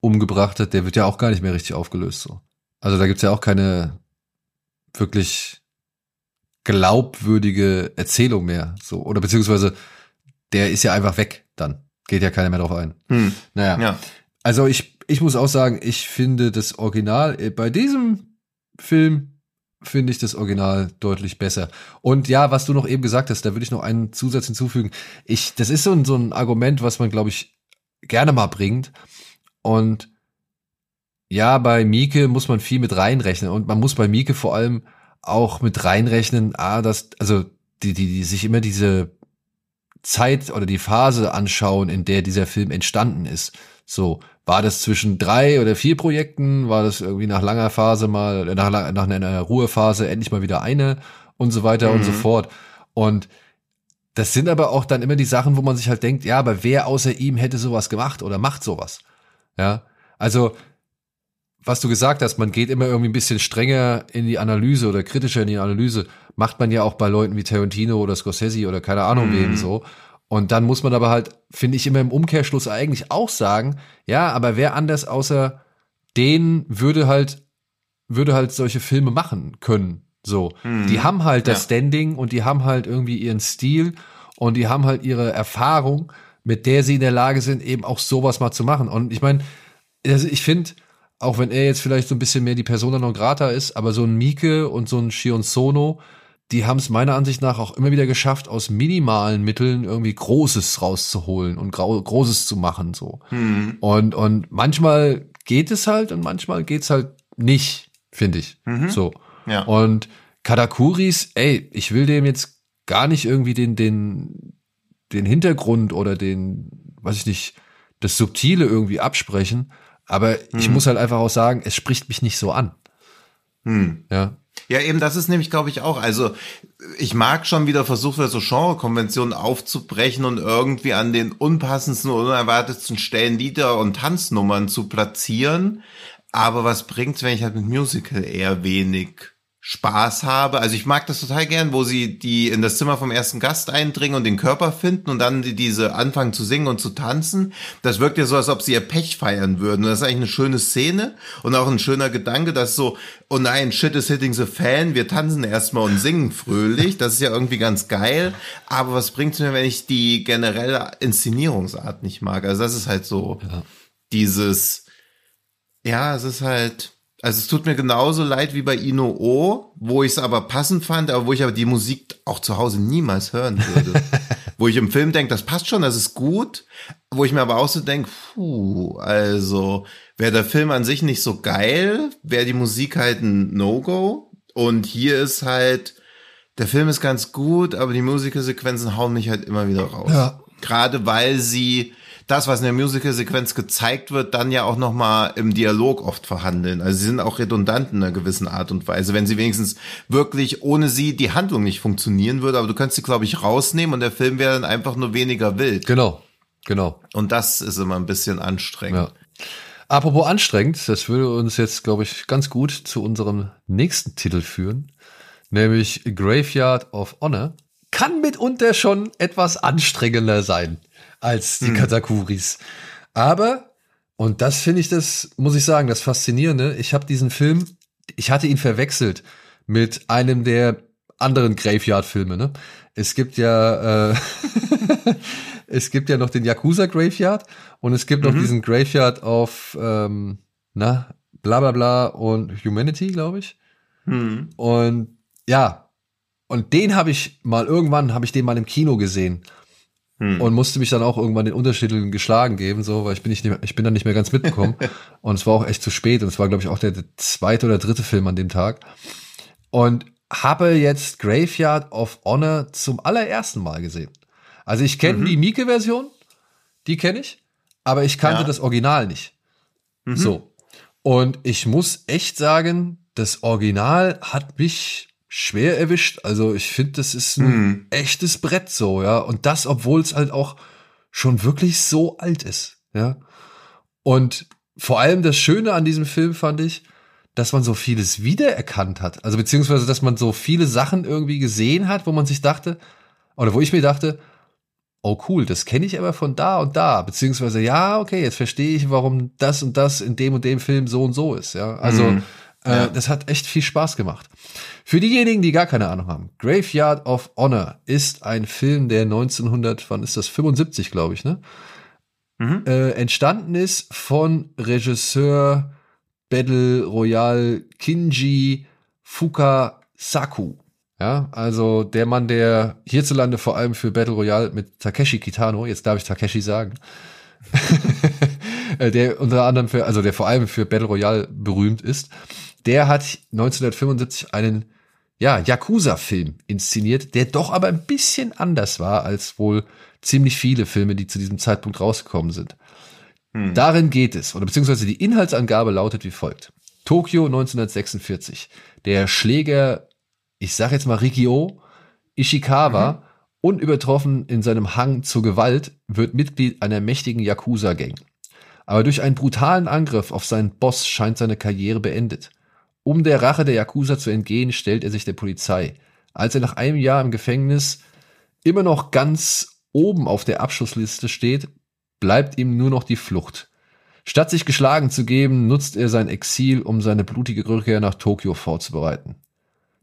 umgebracht hat, der wird ja auch gar nicht mehr richtig aufgelöst. So. Also da gibt's ja auch keine wirklich glaubwürdige Erzählung mehr. So. Oder beziehungsweise der ist ja einfach weg dann. Geht ja keiner mehr drauf ein. Hm. Naja. Ja. Also ich, ich muss auch sagen, ich finde das Original, äh, bei diesem Film finde ich das Original deutlich besser. Und ja, was du noch eben gesagt hast, da würde ich noch einen Zusatz hinzufügen. Ich, das ist so ein, so ein Argument, was man, glaube ich, gerne mal bringt. Und ja, bei Mieke muss man viel mit reinrechnen. Und man muss bei Mieke vor allem auch mit reinrechnen, ah, das, also die, die, die sich immer diese Zeit oder die Phase anschauen, in der dieser Film entstanden ist. So, war das zwischen drei oder vier Projekten? War das irgendwie nach langer Phase mal, nach, nach einer Ruhephase endlich mal wieder eine und so weiter mhm. und so mhm. fort. Und das sind aber auch dann immer die Sachen, wo man sich halt denkt, ja, aber wer außer ihm hätte sowas gemacht oder macht sowas? Ja, also was du gesagt hast, man geht immer irgendwie ein bisschen strenger in die Analyse oder kritischer in die Analyse, macht man ja auch bei Leuten wie Tarantino oder Scorsese oder keine Ahnung mhm. wem so. Und dann muss man aber halt, finde ich, immer im Umkehrschluss eigentlich auch sagen, ja, aber wer anders außer den würde halt, würde halt solche Filme machen können. So. Mhm. Die haben halt das ja. Standing und die haben halt irgendwie ihren Stil und die haben halt ihre Erfahrung, mit der sie in der Lage sind, eben auch sowas mal zu machen. Und ich meine, also ich finde, auch wenn er jetzt vielleicht so ein bisschen mehr die Persona non grata ist, aber so ein Mieke und so ein Shion Sono, die haben es meiner Ansicht nach auch immer wieder geschafft, aus minimalen Mitteln irgendwie Großes rauszuholen und Großes zu machen, so. Mhm. Und, und manchmal geht es halt und manchmal geht's halt nicht, finde ich. Mhm. So. Ja. Und Katakuris, ey, ich will dem jetzt gar nicht irgendwie den, den, den Hintergrund oder den, weiß ich nicht, das Subtile irgendwie absprechen. Aber mhm. ich muss halt einfach auch sagen, es spricht mich nicht so an. Mhm. Ja. Ja, eben, das ist nämlich, glaube ich, auch. Also, ich mag schon wieder versucht wird, so Genrekonventionen aufzubrechen und irgendwie an den unpassendsten unerwartetsten Stellen Lieder und Tanznummern zu platzieren. Aber was bringt's, wenn ich halt mit Musical eher wenig Spaß habe. Also ich mag das total gern, wo sie die in das Zimmer vom ersten Gast eindringen und den Körper finden und dann die, diese anfangen zu singen und zu tanzen. Das wirkt ja so, als ob sie ihr Pech feiern würden. Und das ist eigentlich eine schöne Szene und auch ein schöner Gedanke, dass so, oh nein, shit is hitting the fan, wir tanzen erstmal und singen fröhlich. Das ist ja irgendwie ganz geil. Aber was bringt's mir, wenn ich die generelle Inszenierungsart nicht mag? Also das ist halt so ja. dieses, ja, es ist halt, also es tut mir genauso leid wie bei Ino O, wo ich es aber passend fand, aber wo ich aber die Musik auch zu Hause niemals hören würde. [LAUGHS] wo ich im Film denke, das passt schon, das ist gut, wo ich mir aber auch so denke, puh, also wäre der Film an sich nicht so geil, wäre die Musik halt ein No-Go. Und hier ist halt, der Film ist ganz gut, aber die Musikersequenzen hauen mich halt immer wieder raus. Ja. Gerade weil sie das, was in der Musical-Sequenz gezeigt wird, dann ja auch nochmal im Dialog oft verhandeln. Also sie sind auch redundant in einer gewissen Art und Weise, wenn sie wenigstens wirklich ohne sie die Handlung nicht funktionieren würde. Aber du könntest sie, glaube ich, rausnehmen und der Film wäre dann einfach nur weniger wild. Genau, genau. Und das ist immer ein bisschen anstrengend. Ja. Apropos anstrengend, das würde uns jetzt, glaube ich, ganz gut zu unserem nächsten Titel führen, nämlich Graveyard of Honor. Kann mitunter schon etwas anstrengender sein als die hm. Katakuris. Aber, und das finde ich das, muss ich sagen, das Faszinierende, ich habe diesen Film, ich hatte ihn verwechselt mit einem der anderen Graveyard-Filme. Ne? Es gibt ja, äh, [LAUGHS] es gibt ja noch den Yakuza Graveyard und es gibt mhm. noch diesen Graveyard of, ähm, na, bla bla bla und Humanity, glaube ich. Mhm. Und ja, und den habe ich mal irgendwann, habe ich den mal im Kino gesehen. Hm. Und musste mich dann auch irgendwann den Untertiteln geschlagen geben, so, weil ich bin nicht, mehr, ich bin dann nicht mehr ganz mitbekommen. [LAUGHS] und es war auch echt zu spät. Und es war, glaube ich, auch der, der zweite oder dritte Film an dem Tag. Und habe jetzt Graveyard of Honor zum allerersten Mal gesehen. Also ich kenne mhm. die Mieke-Version, die kenne ich, aber ich kannte ja. das Original nicht. Mhm. So. Und ich muss echt sagen, das Original hat mich schwer erwischt. Also ich finde, das ist ein mhm. echtes Brett so, ja. Und das, obwohl es halt auch schon wirklich so alt ist, ja. Und vor allem das Schöne an diesem Film fand ich, dass man so vieles wiedererkannt hat. Also beziehungsweise, dass man so viele Sachen irgendwie gesehen hat, wo man sich dachte, oder wo ich mir dachte, oh cool, das kenne ich aber von da und da, beziehungsweise ja, okay, jetzt verstehe ich, warum das und das in dem und dem Film so und so ist, ja. Also Mhm. Äh, Ja. das hat echt viel Spaß gemacht. Für diejenigen, die gar keine Ahnung haben, Graveyard of Honor ist ein Film, der 1900, wann ist das, 75, glaube ich, ne? Mhm. Äh, entstanden ist von Regisseur Battle Royale Kinji Fukasaku. Ja, also der Mann, der hierzulande vor allem für Battle Royale mit Takeshi Kitano, jetzt darf ich Takeshi sagen, [LAUGHS] äh, der unter anderem für, also der vor allem für Battle Royale berühmt ist, der hat 1975 einen, ja, Yakuza-Film inszeniert, der doch aber ein bisschen anders war als wohl ziemlich viele Filme, die zu diesem Zeitpunkt rausgekommen sind. Darin geht es, oder beziehungsweise die Inhaltsangabe lautet wie folgt. Tokio 1946. Der Schläger, ich sag jetzt mal Rikio Ishikawa, unübertroffen in seinem Hang zur Gewalt, wird Mitglied einer mächtigen Yakuza-Gang. Aber durch einen brutalen Angriff auf seinen Boss scheint seine Karriere beendet. Um der Rache der Yakuza zu entgehen, stellt er sich der Polizei. Als er nach einem Jahr im Gefängnis immer noch ganz oben auf der Abschussliste steht, bleibt ihm nur noch die Flucht. Statt sich geschlagen zu geben, nutzt er sein Exil, um seine blutige Rückkehr nach Tokio vorzubereiten.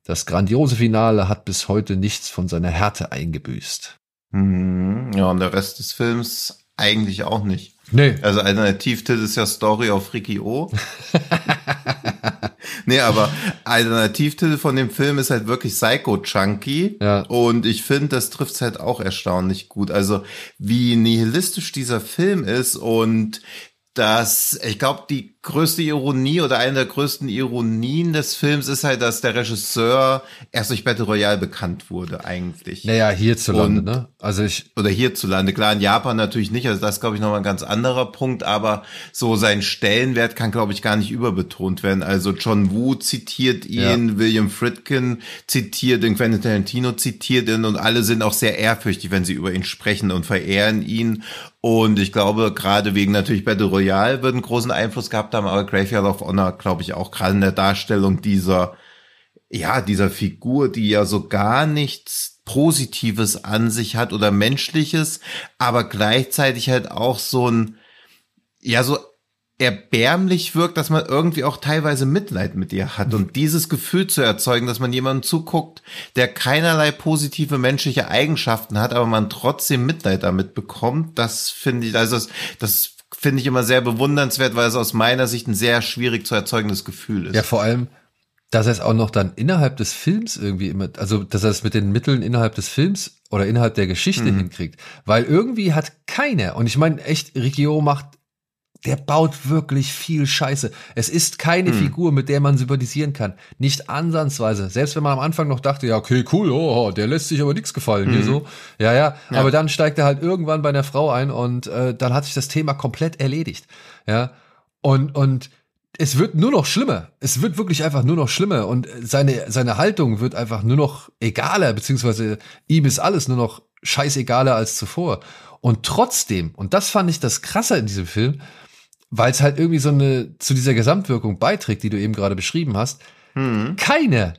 Das grandiose Finale hat bis heute nichts von seiner Härte eingebüßt. Mhm. Ja, und der Rest des Films eigentlich auch nicht. Nee. Also Alternativtitel ist ja Story of Ricky O. [LAUGHS] nee, aber Alternativtitel von dem Film ist halt wirklich Psycho Chunky. Ja. Und ich finde, das trifft halt auch erstaunlich gut. Also wie nihilistisch dieser Film ist und das, ich glaube, die größte Ironie oder eine der größten Ironien des Films ist halt, dass der Regisseur erst durch Battle Royale bekannt wurde, eigentlich. Naja, hierzulande, Und- ne? Also ich, oder hierzulande. Klar, in Japan natürlich nicht. Also das glaube ich nochmal ein ganz anderer Punkt. Aber so sein Stellenwert kann, glaube ich, gar nicht überbetont werden. Also John Woo zitiert ihn, William Friedkin zitiert ihn, Quentin Tarantino zitiert ihn und alle sind auch sehr ehrfürchtig, wenn sie über ihn sprechen und verehren ihn. Und ich glaube, gerade wegen natürlich Battle Royale wird einen großen Einfluss gehabt haben, aber Graveyard of Honor, glaube ich, auch gerade in der Darstellung dieser ja, dieser Figur, die ja so gar nichts Positives an sich hat oder Menschliches, aber gleichzeitig halt auch so ein, ja, so erbärmlich wirkt, dass man irgendwie auch teilweise Mitleid mit ihr hat. Und dieses Gefühl zu erzeugen, dass man jemandem zuguckt, der keinerlei positive menschliche Eigenschaften hat, aber man trotzdem Mitleid damit bekommt, das finde ich, also das, das finde ich immer sehr bewundernswert, weil es aus meiner Sicht ein sehr schwierig zu erzeugendes Gefühl ist. ja, vor allem, dass er es auch noch dann innerhalb des Films irgendwie immer, also dass er es mit den Mitteln innerhalb des Films oder innerhalb der Geschichte hinkriegt. Weil irgendwie hat keiner, und ich meine echt, Rikio macht, der baut wirklich viel Scheiße. Es ist keine Figur, mit der man sympathisieren kann. Nicht ansatzweise. Selbst wenn man am Anfang noch dachte, ja, okay, cool, oh, der lässt sich aber nichts gefallen hier so. Ja, ja, Aber dann steigt er halt irgendwann bei einer Frau ein und äh, dann hat sich das Thema komplett erledigt. Ja. Und, und es wird nur noch schlimmer. Es wird wirklich einfach nur noch schlimmer und seine, seine Haltung wird einfach nur noch egaler, beziehungsweise ihm ist alles nur noch scheißegaler als zuvor. Und trotzdem, und das fand ich das Krasse in diesem Film, weil es halt irgendwie so eine, zu dieser Gesamtwirkung beiträgt, die du eben gerade beschrieben hast, keiner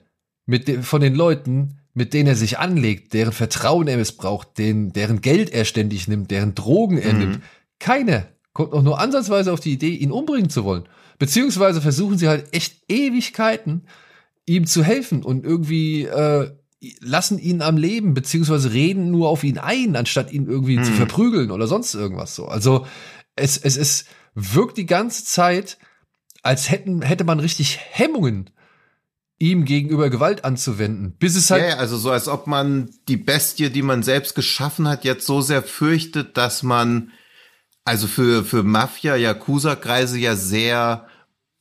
mit de, von den Leuten, mit denen er sich anlegt, deren Vertrauen er missbraucht, den, deren Geld er ständig nimmt, deren Drogen er nimmt, keiner kommt auch nur ansatzweise auf die Idee, ihn umbringen zu wollen. Beziehungsweise versuchen sie halt echt Ewigkeiten, ihm zu helfen und irgendwie äh, lassen ihn am Leben, beziehungsweise reden nur auf ihn ein, anstatt ihn irgendwie zu verprügeln oder sonst irgendwas so. Also es, es, es wirkt die ganze Zeit, als hätten, hätte man richtig Hemmungen, ihm gegenüber Gewalt anzuwenden, bis es halt Ja, ja, also so, als ob man die Bestie, die man selbst geschaffen hat, jetzt so sehr fürchtet, dass man, also für, für Mafia, Yakuza-Kreise ja sehr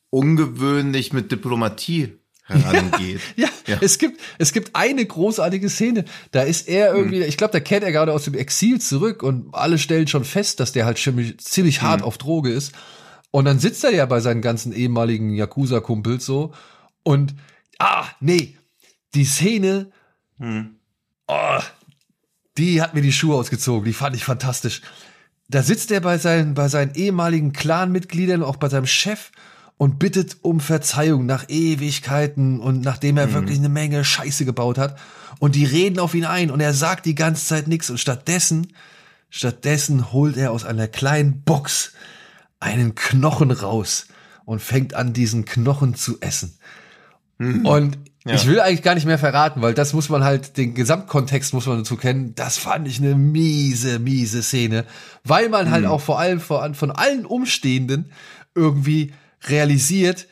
ungewöhnlich mit Diplomatie [LAUGHS] herangeht. Ja, Ja. es gibt es gibt eine großartige Szene, da ist er irgendwie, ich glaube, da kehrt er gerade aus dem Exil zurück und alle stellen schon fest, dass der halt ziemlich, ziemlich hart auf Droge ist. Und dann sitzt er ja bei seinen ganzen ehemaligen Yakuza Kumpels so und ah, nee, die Szene oh, die hat mir die Schuhe ausgezogen, die fand ich fantastisch. Da sitzt er bei seinen, bei seinen ehemaligen Clanmitgliedern, auch bei seinem Chef und bittet um Verzeihung nach Ewigkeiten und nachdem er wirklich eine Menge Scheiße gebaut hat. Und die reden auf ihn ein und er sagt die ganze Zeit nichts und stattdessen Stattdessen holt er aus einer kleinen Box einen Knochen raus und fängt an, diesen Knochen zu essen. Mhm. Und ja. ich will eigentlich gar nicht mehr verraten, weil das muss man halt, den Gesamtkontext muss man dazu kennen. Das fand ich eine miese, miese Szene, weil man halt mhm. halt auch vor allem von, von allen Umstehenden irgendwie realisiert,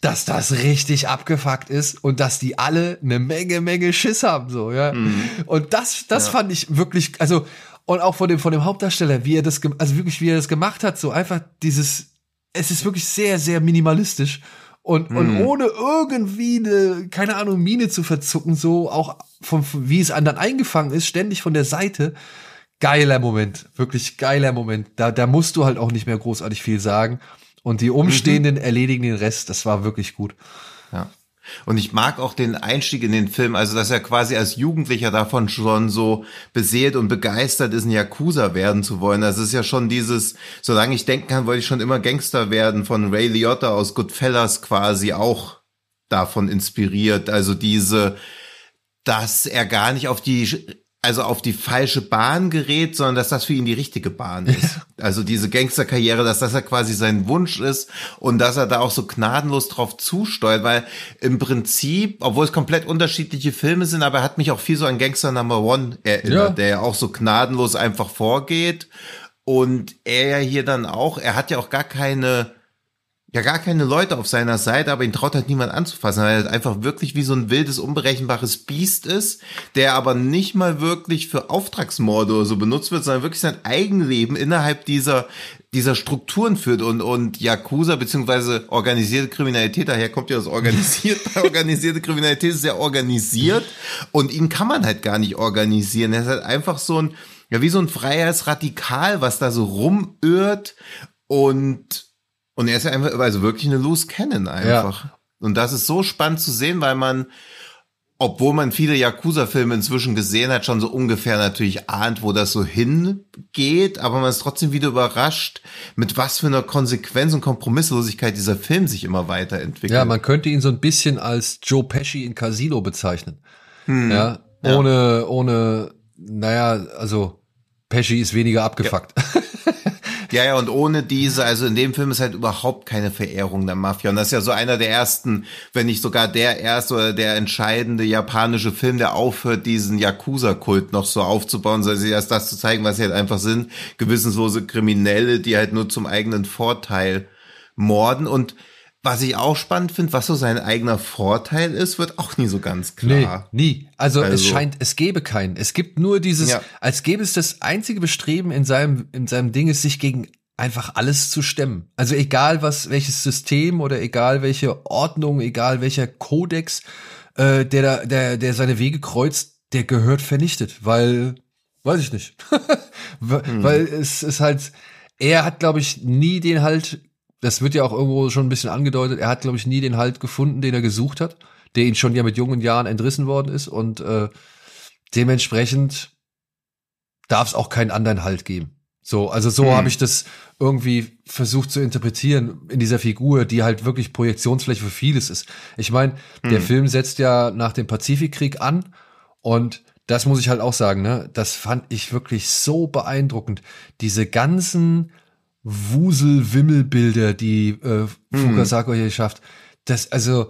dass das richtig abgefuckt ist und dass die alle eine Menge, Menge Schiss haben, so, ja. Mhm. Und das, das ja. fand ich wirklich, also, und auch von dem, von dem Hauptdarsteller, wie er das, also wirklich, wie er das gemacht hat, so einfach dieses, es ist wirklich sehr, sehr minimalistisch und, mhm. und ohne irgendwie eine, keine Ahnung, Mine zu verzucken, so auch von, von wie es anderen eingefangen ist, ständig von der Seite. Geiler Moment, wirklich geiler Moment. Da, da musst du halt auch nicht mehr großartig viel sagen. Und die Umstehenden mhm. erledigen den Rest. Das war wirklich gut. Ja. Und ich mag auch den Einstieg in den Film, also dass er quasi als Jugendlicher davon schon so beseelt und begeistert ist, ein Yakuza werden zu wollen. Das ist ja schon dieses, solange ich denken kann, wollte ich schon immer Gangster werden, von Ray Liotta aus Goodfellas quasi auch davon inspiriert. Also diese, dass er gar nicht auf die also auf die falsche Bahn gerät, sondern dass das für ihn die richtige Bahn ist. Also diese Gangsterkarriere, dass das ja quasi sein Wunsch ist und dass er da auch so gnadenlos drauf zusteuert, weil im Prinzip, obwohl es komplett unterschiedliche Filme sind, aber er hat mich auch viel so an Gangster Number One erinnert, ja. der ja auch so gnadenlos einfach vorgeht und er ja hier dann auch, er hat ja auch gar keine ja gar keine Leute auf seiner Seite, aber ihn traut halt niemand anzufassen, weil er halt einfach wirklich wie so ein wildes, unberechenbares Biest ist, der aber nicht mal wirklich für Auftragsmorde oder so benutzt wird, sondern wirklich sein Eigenleben innerhalb dieser dieser Strukturen führt und und Yakuza beziehungsweise organisierte Kriminalität, daher kommt ja das organisiert, [LAUGHS] organisierte Kriminalität ist ja organisiert und ihn kann man halt gar nicht organisieren. Er ist halt einfach so ein ja wie so ein freies Radikal, was da so rumirrt und und er ist ja einfach, also wirklich eine Loose Cannon einfach. Ja. Und das ist so spannend zu sehen, weil man, obwohl man viele Yakuza-Filme inzwischen gesehen hat, schon so ungefähr natürlich ahnt, wo das so hingeht, aber man ist trotzdem wieder überrascht, mit was für einer Konsequenz und Kompromisslosigkeit dieser Film sich immer weiterentwickelt. Ja, man könnte ihn so ein bisschen als Joe Pesci in Casino bezeichnen. Hm. Ja, ohne, ja. ohne, naja, also Pesci ist weniger abgefuckt. Ja. Ja, ja, und ohne diese, also in dem Film ist halt überhaupt keine Verehrung der Mafia. Und das ist ja so einer der ersten, wenn nicht sogar der erste oder der entscheidende japanische Film, der aufhört, diesen Yakuza-Kult noch so aufzubauen, sondern sie erst das zu zeigen, was sie halt einfach sind. Gewissenslose Kriminelle, die halt nur zum eigenen Vorteil morden. Und was ich auch spannend finde, was so sein eigener Vorteil ist, wird auch nie so ganz klar. Nee, nie. Also, also, es scheint, es gäbe keinen. Es gibt nur dieses, ja. als gäbe es das einzige Bestreben in seinem, in seinem Ding ist, sich gegen einfach alles zu stemmen. Also egal was, welches System oder egal welche Ordnung, egal welcher Kodex, äh, der da, der, der seine Wege kreuzt, der gehört vernichtet, weil, weiß ich nicht. [LAUGHS] weil, hm. weil es ist halt, er hat, glaube ich, nie den halt, das wird ja auch irgendwo schon ein bisschen angedeutet, er hat, glaube ich, nie den Halt gefunden, den er gesucht hat der ihn schon ja mit jungen Jahren entrissen worden ist und äh, dementsprechend darf es auch keinen anderen Halt geben. So, also so hm. habe ich das irgendwie versucht zu interpretieren in dieser Figur, die halt wirklich Projektionsfläche für vieles ist. Ich meine, hm. der Film setzt ja nach dem Pazifikkrieg an und das muss ich halt auch sagen, ne? Das fand ich wirklich so beeindruckend. Diese ganzen Wusel-Wimmelbilder, die äh, Fukasako hm. hier schafft. Das, also,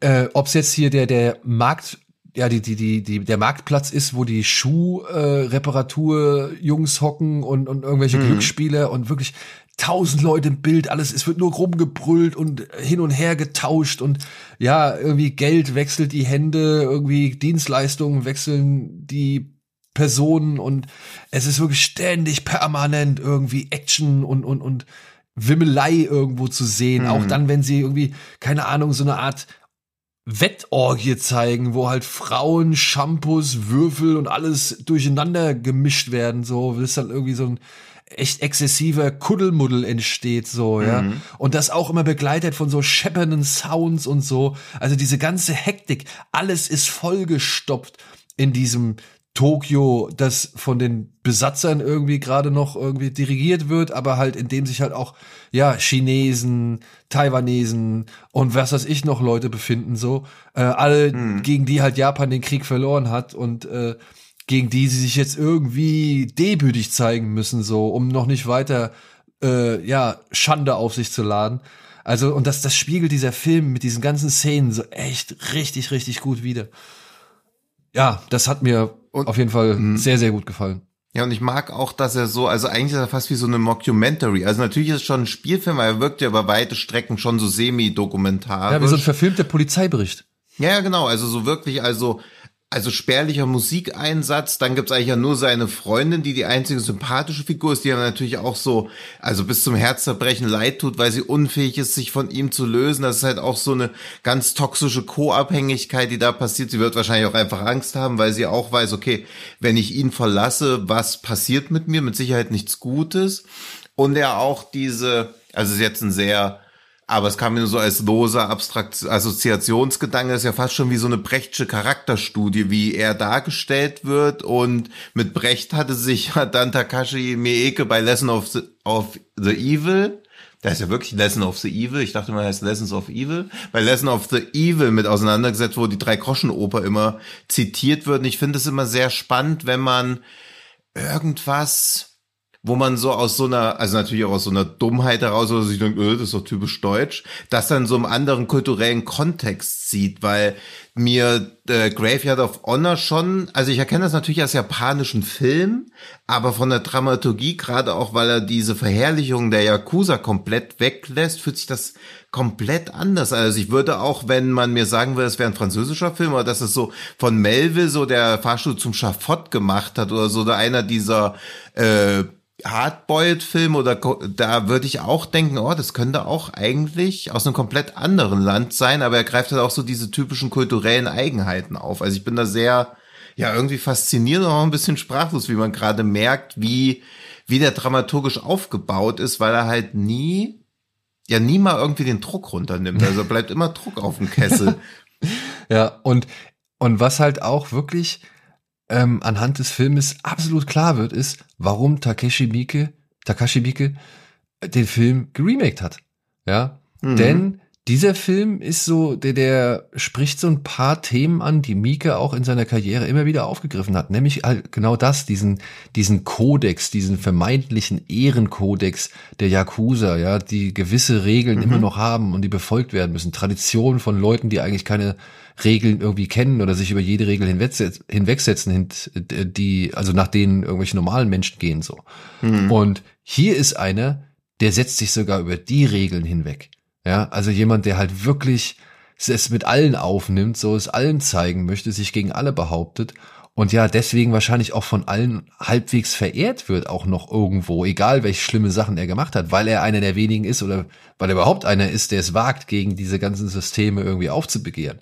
äh, ob es jetzt hier der der Markt ja die die die die der Marktplatz ist, wo die Schuhreparatur äh, hocken und und irgendwelche mhm. Glücksspiele und wirklich tausend Leute im Bild, alles, es wird nur rumgebrüllt und hin und her getauscht und ja, irgendwie Geld wechselt die Hände, irgendwie Dienstleistungen wechseln die Personen und es ist wirklich ständig permanent irgendwie Action und und und Wimmelei irgendwo zu sehen, mhm. auch dann, wenn sie irgendwie, keine Ahnung, so eine Art Wettorgie zeigen, wo halt Frauen, Shampoos, Würfel und alles durcheinander gemischt werden, so, bis dann irgendwie so ein echt exzessiver Kuddelmuddel entsteht, so, ja. Mhm. Und das auch immer begleitet von so scheppernden Sounds und so. Also diese ganze Hektik, alles ist vollgestopft in diesem Tokio, das von den Besatzern irgendwie gerade noch irgendwie dirigiert wird, aber halt in dem sich halt auch ja Chinesen, Taiwanesen und was weiß ich noch Leute befinden so, äh, alle hm. gegen die halt Japan den Krieg verloren hat und äh, gegen die sie sich jetzt irgendwie demütig zeigen müssen, so, um noch nicht weiter, äh, ja, Schande auf sich zu laden. Also, und das, das spiegelt dieser Film mit diesen ganzen Szenen so echt richtig, richtig gut wieder. Ja, das hat mir und, auf jeden Fall mh. sehr, sehr gut gefallen. Ja, und ich mag auch, dass er so, also eigentlich ist er fast wie so eine Mockumentary. Also natürlich ist es schon ein Spielfilm, weil er wirkt ja über weite Strecken schon so semi-dokumentarisch. Ja, wie so ein verfilmter Polizeibericht. Ja, ja, genau. Also so wirklich, also also spärlicher Musikeinsatz, dann gibt's eigentlich ja nur seine Freundin, die die einzige sympathische Figur ist, die aber natürlich auch so, also bis zum Herzerbrechen leid tut, weil sie unfähig ist, sich von ihm zu lösen. Das ist halt auch so eine ganz toxische Co-Abhängigkeit, die da passiert. Sie wird wahrscheinlich auch einfach Angst haben, weil sie auch weiß, okay, wenn ich ihn verlasse, was passiert mit mir? Mit Sicherheit nichts Gutes. Und er auch diese, also ist jetzt ein sehr aber es kam mir so als loser Abstrakt Assoziationsgedanke, das ist ja fast schon wie so eine Brechtsche Charakterstudie, wie er dargestellt wird. Und mit Brecht hatte sich ja [LAUGHS] dann Takashi Miike bei Lesson of the, of the Evil, da ist ja wirklich Lesson of the Evil, ich dachte mal, heißt Lessons of Evil, bei Lesson of the Evil mit auseinandergesetzt, wo die Drei-Groschen-Oper immer zitiert wird. Und ich finde es immer sehr spannend, wenn man irgendwas wo man so aus so einer, also natürlich auch aus so einer Dummheit heraus, oder sich denkt, öh, das ist doch typisch deutsch, das dann so im anderen kulturellen Kontext sieht, weil mir äh, Graveyard of Honor schon, also ich erkenne das natürlich als japanischen Film, aber von der Dramaturgie, gerade auch, weil er diese Verherrlichung der Yakuza komplett weglässt, fühlt sich das komplett anders. Also ich würde auch, wenn man mir sagen würde, es wäre ein französischer Film oder dass es so von Melville so der Fahrstuhl zum Schafott gemacht hat oder so, einer dieser äh, Hardboiled-Film oder da würde ich auch denken, oh, das könnte auch eigentlich aus einem komplett anderen Land sein, aber er greift halt auch so diese typischen kulturellen Eigenheiten auf. Also ich bin da sehr, ja, irgendwie fasziniert und auch ein bisschen sprachlos, wie man gerade merkt, wie, wie der dramaturgisch aufgebaut ist, weil er halt nie, ja, nie mal irgendwie den Druck runternimmt. Also bleibt immer Druck auf dem Kessel. [LAUGHS] ja, und, und was halt auch wirklich, ähm, anhand des Filmes absolut klar wird, ist, warum Takeshi Miike, Takashi Miike den Film geremaked hat. Ja, mhm. denn dieser Film ist so, der, der spricht so ein paar Themen an, die Mieke auch in seiner Karriere immer wieder aufgegriffen hat. Nämlich genau das, diesen, diesen Kodex, diesen vermeintlichen Ehrenkodex der Yakuza, ja, die gewisse Regeln mhm. immer noch haben und die befolgt werden müssen. Traditionen von Leuten, die eigentlich keine Regeln irgendwie kennen oder sich über jede Regel hinwegsetzen, die, also nach denen irgendwelche normalen Menschen gehen, so. Mhm. Und hier ist einer, der setzt sich sogar über die Regeln hinweg. Ja, also jemand, der halt wirklich es mit allen aufnimmt, so es allen zeigen möchte, sich gegen alle behauptet und ja, deswegen wahrscheinlich auch von allen halbwegs verehrt wird, auch noch irgendwo, egal welche schlimme Sachen er gemacht hat, weil er einer der wenigen ist oder weil er überhaupt einer ist, der es wagt, gegen diese ganzen Systeme irgendwie aufzubegehren.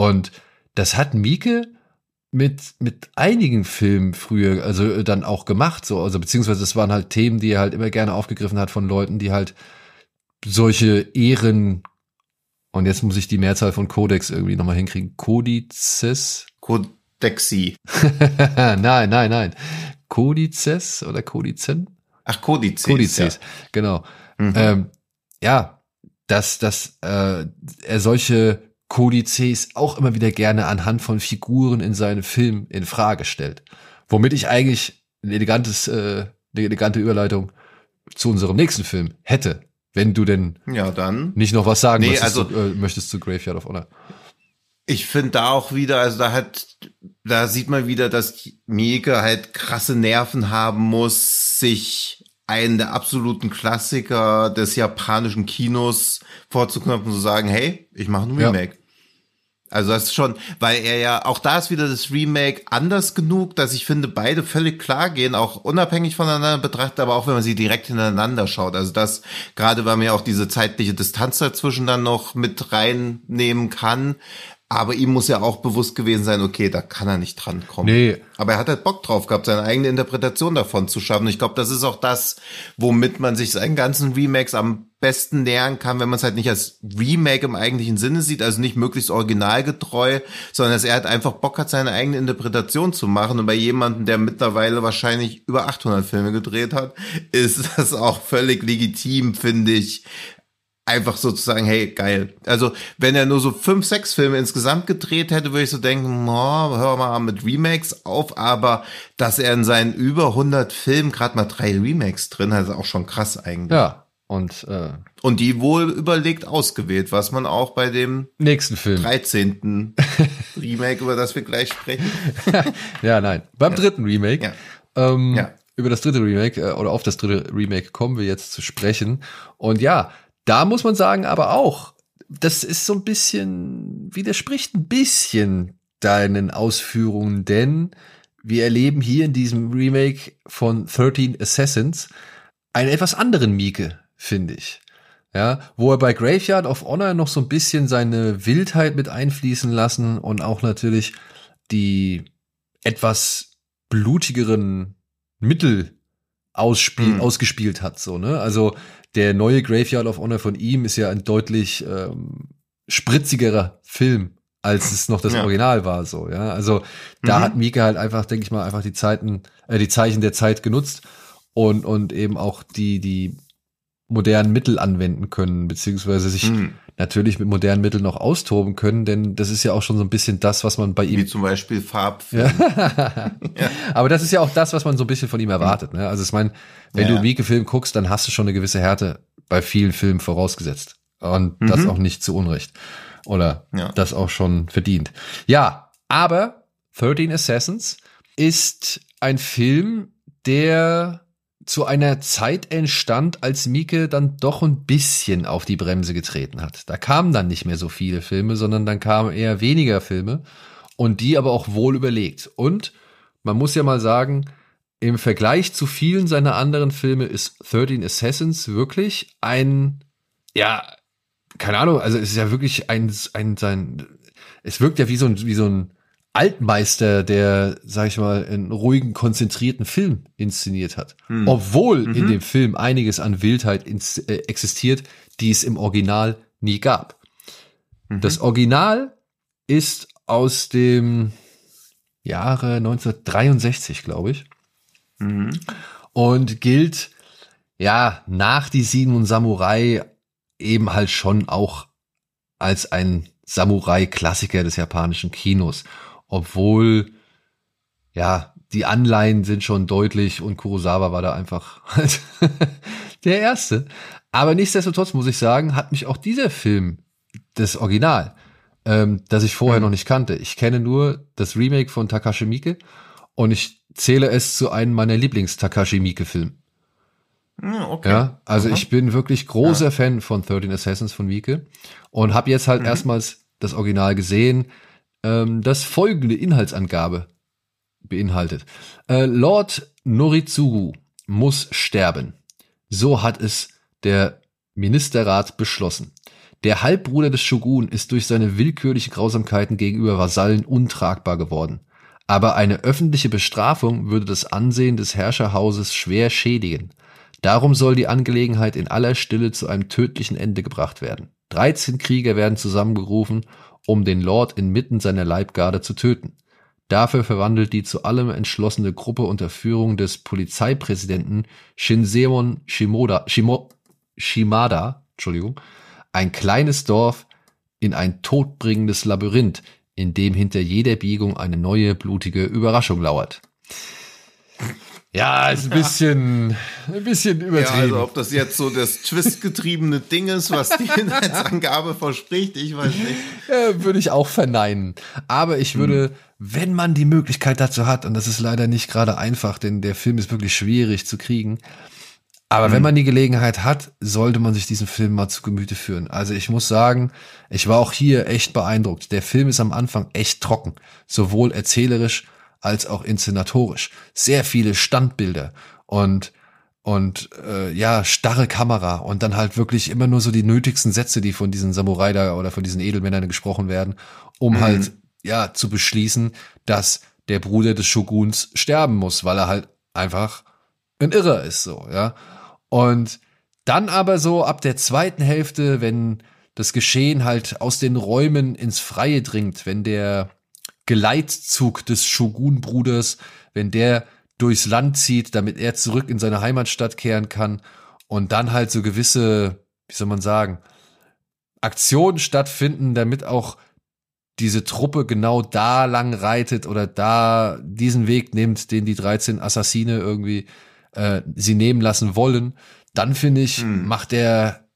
Und das hat Mieke mit, mit einigen Filmen früher, also dann auch gemacht, so, also beziehungsweise es waren halt Themen, die er halt immer gerne aufgegriffen hat von Leuten, die halt solche Ehren, und jetzt muss ich die Mehrzahl von Codex irgendwie nochmal hinkriegen, Kodizes? Codexi. [LAUGHS] nein, nein, nein. Kodizes oder Kodizen? Ach, Kodizes. Kodizes, ja. genau. Mhm. Ähm, ja, dass, dass äh, er solche Kodizes auch immer wieder gerne anhand von Figuren in seinen Filmen in Frage stellt. Womit ich eigentlich ein elegantes, äh, eine elegante Überleitung zu unserem nächsten Film hätte. Wenn du denn ja, dann. nicht noch was sagen nee, möchtest, also, zu, äh, möchtest zu Graveyard of Honor. Ich finde da auch wieder, also da hat, da sieht man wieder, dass Mieke halt krasse Nerven haben muss, sich einen der absoluten Klassiker des japanischen Kinos vorzuknöpfen und zu sagen, hey, ich mache ein Remake. Ja. Also das ist schon, weil er ja, auch da ist wieder das Remake anders genug, dass ich finde, beide völlig klar gehen, auch unabhängig voneinander betrachtet, aber auch wenn man sie direkt hintereinander schaut. Also das, gerade weil man ja auch diese zeitliche Distanz dazwischen dann noch mit reinnehmen kann, aber ihm muss ja auch bewusst gewesen sein, okay, da kann er nicht dran kommen. Nee. Aber er hat halt Bock drauf gehabt, seine eigene Interpretation davon zu schaffen. Ich glaube, das ist auch das, womit man sich seinen ganzen Remakes am besten nähern kann, wenn man es halt nicht als Remake im eigentlichen Sinne sieht, also nicht möglichst originalgetreu, sondern dass er halt einfach Bock hat, seine eigene Interpretation zu machen. Und bei jemandem, der mittlerweile wahrscheinlich über 800 Filme gedreht hat, ist [LAUGHS] das auch völlig legitim, finde ich, einfach sozusagen, hey, geil. Also, wenn er nur so fünf, sechs Filme insgesamt gedreht hätte, würde ich so denken, oh, hör mal mit Remakes auf, aber dass er in seinen über 100 Filmen gerade mal drei Remakes drin hat, ist auch schon krass eigentlich. Ja, und, äh, Und die wohl überlegt ausgewählt, was man auch bei dem nächsten Film. 13. [LAUGHS] Remake, über das wir gleich sprechen. [LAUGHS] ja, nein. Beim dritten Remake. Ja. Ähm, Ja. Über das dritte Remake äh, oder auf das dritte Remake kommen wir jetzt zu sprechen. Und ja, da muss man sagen, aber auch, das ist so ein bisschen, widerspricht ein bisschen deinen Ausführungen, denn wir erleben hier in diesem Remake von 13 Assassins einen etwas anderen Mieke, finde ich. Ja, wo er bei Graveyard of Honor noch so ein bisschen seine Wildheit mit einfließen lassen und auch natürlich die etwas blutigeren Mittel ausspiel Hm. ausgespielt hat, so, ne? Also der neue Graveyard of Honor von ihm ist ja ein deutlich ähm, spritzigerer Film, als es noch das Ja. Original war, so, ja. Also da Mhm. hat Mieke halt einfach, denke ich mal, einfach die Zeiten, äh, die Zeichen der Zeit genutzt und, und eben auch die, die modernen Mittel anwenden können, beziehungsweise sich Hm. natürlich mit modernen Mitteln noch austoben können, denn das ist ja auch schon so ein bisschen das, was man bei Wie ihm. zum Beispiel Farbfilm. Ja. [LAUGHS] [LAUGHS] Aber das ist ja auch das, was man so ein bisschen von ihm erwartet. Ne? Also ich meine, wenn Ja, du Mieke-Film guckst, dann hast du schon eine gewisse Härte bei vielen Filmen vorausgesetzt. Und das Mhm. auch nicht zu Unrecht. Oder das auch schon verdient. Ja, aber 13 Assassins ist ein Film, der zu einer Zeit entstand, als Mieke dann doch ein bisschen auf die Bremse getreten hat. Da kamen dann nicht mehr so viele Filme, sondern dann kamen eher weniger Filme und die aber auch wohl überlegt. Und man muss ja mal sagen, im Vergleich zu vielen seiner anderen Filme ist 13 Assassins wirklich ein, ja, keine Ahnung, also es ist ja wirklich ein, ein sein, es wirkt ja wie so ein, wie so ein Altmeister, der, sag ich mal, einen ruhigen, konzentrierten Film inszeniert hat. Hm. Obwohl Mhm. in dem Film einiges an Wildheit ins, äh, existiert, die es im Original nie gab. Mhm. Das Original ist aus dem Jahre 1963, glaube ich Mhm. und gilt ja nach die Sieben Samurai eben halt schon auch als ein Samurai-Klassiker des japanischen Kinos, obwohl ja die Anleihen sind schon deutlich und Kurosawa war da einfach [LAUGHS] halt der erste. Aber nichtsdestotrotz muss ich sagen, hat mich auch dieser Film, das Original, ähm, das ich vorher Mhm. noch nicht kannte. Ich kenne nur das Remake von Takashi Miike und ich zähle es zu einem meiner Lieblings-Takashi Miike-Filmen. Ja, okay. Ja, also Aha. ich bin wirklich großer Fan von 13 Assassins von Mieke und habe jetzt halt Mhm. erstmals das Original gesehen, ähm, das folgende Inhaltsangabe beinhaltet. Äh, Lord Noritsugu muss sterben. So hat es der Ministerrat beschlossen. Der Halbbruder des Shogun ist durch seine willkürliche Grausamkeiten gegenüber Vasallen untragbar geworden. Aber eine öffentliche Bestrafung würde das Ansehen des Herrscherhauses schwer schädigen. Darum soll die Angelegenheit in aller Stille zu einem tödlichen Ende gebracht werden. 13 Krieger werden zusammengerufen, um den Lord inmitten seiner Leibgarde zu töten. Dafür verwandelt die zu allem entschlossene Gruppe unter Führung des Polizeipräsidenten Shinseon Shimoda, Shimo, Shimada, Entschuldigung, ein kleines Dorf in ein todbringendes Labyrinth, in dem hinter jeder Biegung eine neue blutige Überraschung lauert. Ja, ist ein bisschen, ein bisschen Ja, übertrieben. also ob das jetzt so das Twist-getriebene Ding ist, was die Inhaltsangabe verspricht, ich weiß nicht. Äh, würde ich auch verneinen. Aber ich würde, wenn man die Möglichkeit dazu hat, und das ist leider nicht gerade einfach, denn der Film ist wirklich schwierig zu kriegen. Aber wenn man die Gelegenheit hat, sollte man sich diesen Film mal zu Gemüte führen. Also ich muss sagen, ich war auch hier echt beeindruckt. Der Film ist am Anfang echt trocken, sowohl erzählerisch als auch inszenatorisch. Sehr viele Standbilder und und äh, ja starre Kamera und dann halt wirklich immer nur so die nötigsten Sätze, die von diesen Samurai da oder von diesen Edelmännern gesprochen werden, um Mhm. halt ja zu beschließen, dass der Bruder des Shoguns sterben muss, weil er halt einfach ein Irrer ist so, ja. Und dann aber so ab der zweiten Hälfte, wenn das Geschehen halt aus den Räumen ins Freie dringt, wenn der Geleitzug des Shogun-Bruders, wenn der durchs Land zieht, damit er zurück in seine Heimatstadt kehren kann und dann halt so gewisse wie soll man sagen, Aktionen stattfinden, damit auch diese Truppe genau da lang reitet oder da diesen Weg nimmt, den die 13 Assassine irgendwie äh, sie nehmen lassen wollen, dann finde ich, hm. macht der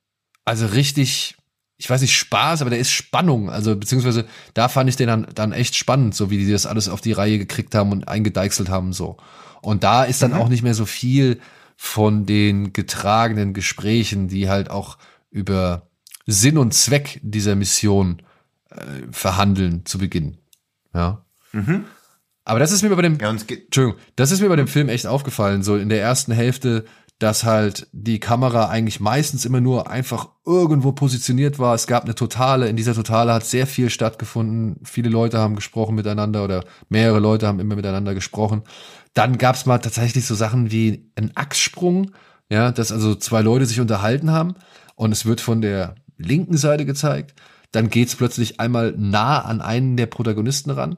also richtig, ich weiß nicht, Spaß, aber der ist Spannung. Also beziehungsweise da fand ich den dann, dann echt spannend, so wie die das alles auf die Reihe gekriegt haben und eingedeichselt haben so. Und da ist dann mhm. auch nicht mehr so viel von den getragenen Gesprächen, die halt auch über Sinn und Zweck dieser Mission äh, verhandeln zu Beginn. Ja. Mhm. Aber das ist mir bei dem, ja, Entschuldigung, das ist mir bei dem Film echt aufgefallen. So in der ersten Hälfte, dass halt die Kamera eigentlich meistens immer nur einfach irgendwo positioniert war. Es gab eine Totale. In dieser Totale hat sehr viel stattgefunden. Viele Leute haben gesprochen miteinander oder mehrere Leute haben immer miteinander gesprochen. Dann gab es mal tatsächlich so Sachen wie ein Achssprung, ja, dass also zwei Leute sich unterhalten haben und es wird von der linken Seite gezeigt. Dann geht's plötzlich einmal nah an einen der Protagonisten ran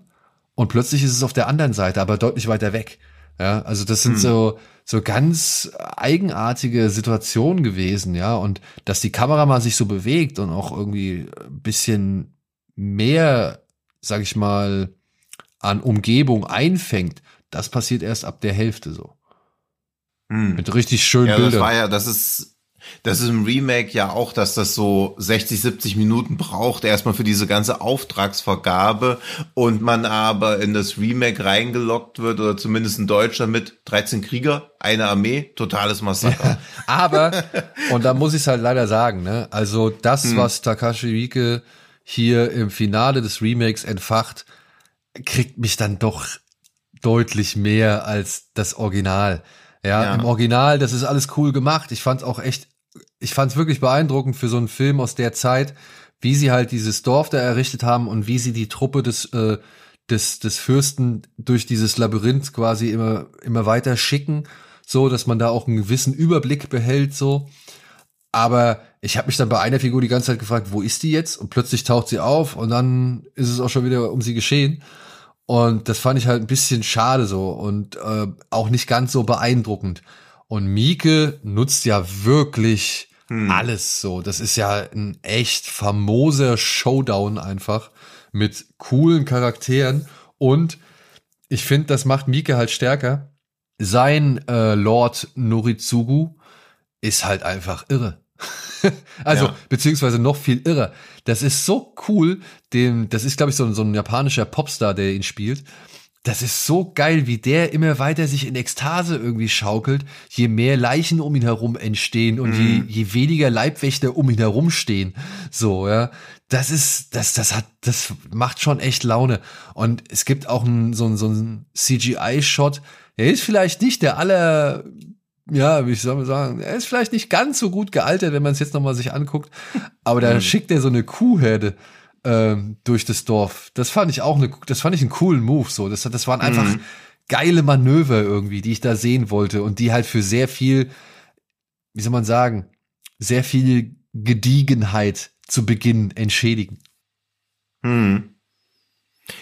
und plötzlich ist es auf der anderen Seite, aber deutlich weiter weg. Ja, also das sind hm. so so ganz eigenartige Situationen gewesen, ja, und dass die Kamera mal sich so bewegt und auch irgendwie ein bisschen mehr, sag ich mal, an Umgebung einfängt, das passiert erst ab der Hälfte so. Hm. Mit richtig schönen ja, Bildern. Das war ja, das ist das ist im Remake ja auch, dass das so 60, 70 Minuten braucht, erstmal für diese ganze Auftragsvergabe und man aber in das Remake reingelockt wird oder zumindest in Deutschland mit 13 Krieger, eine Armee, totales Massaker. Ja, [LAUGHS] aber, und da muss ich es halt leider sagen, ne, also das, hm. was Takashi Miike hier im Finale des Remakes entfacht, kriegt mich dann doch deutlich mehr als das Original. Ja, ja, im Original, das ist alles cool gemacht. Ich fand es auch echt ich fand es wirklich beeindruckend für so einen Film aus der Zeit, wie sie halt dieses Dorf da errichtet haben und wie sie die Truppe des äh, des des Fürsten durch dieses Labyrinth quasi immer immer weiter schicken, so dass man da auch einen gewissen Überblick behält so. Aber ich habe mich dann bei einer Figur die ganze Zeit gefragt, wo ist die jetzt? Und plötzlich taucht sie auf und dann ist es auch schon wieder um sie geschehen. Und das fand ich halt ein bisschen schade so und äh, auch nicht ganz so beeindruckend. Und Mieke nutzt ja wirklich hm. alles so. Das ist ja ein echt famoser Showdown einfach mit coolen Charakteren. Und ich finde, das macht Mieke halt stärker. Sein äh, Lord Noritsugu ist halt einfach irre. [LAUGHS] also, ja. beziehungsweise noch viel irrer. Das ist so cool. Dem, das ist, glaube ich, so, so ein japanischer Popstar, der ihn spielt das ist so geil, wie der immer weiter sich in Ekstase irgendwie schaukelt, je mehr Leichen um ihn herum entstehen und mhm. je, je weniger Leibwächter um ihn herum stehen. So, ja. Das ist, das, das hat, das macht schon echt Laune. Und es gibt auch ein, so ein, so ein CGI-Shot. Er ist vielleicht nicht der aller, ja, wie ich soll mal sagen, er ist vielleicht nicht ganz so gut gealtert, wenn man es jetzt nochmal sich anguckt. Aber da mhm. schickt er so eine Kuhherde ähm, durch das Dorf. Das fand ich auch eine, das fand ich einen coolen Move. So, das, das waren einfach mhm. geile Manöver irgendwie, die ich da sehen wollte und die halt für sehr viel, wie soll man sagen, sehr viel Gediegenheit zu Beginn entschädigen. Hm.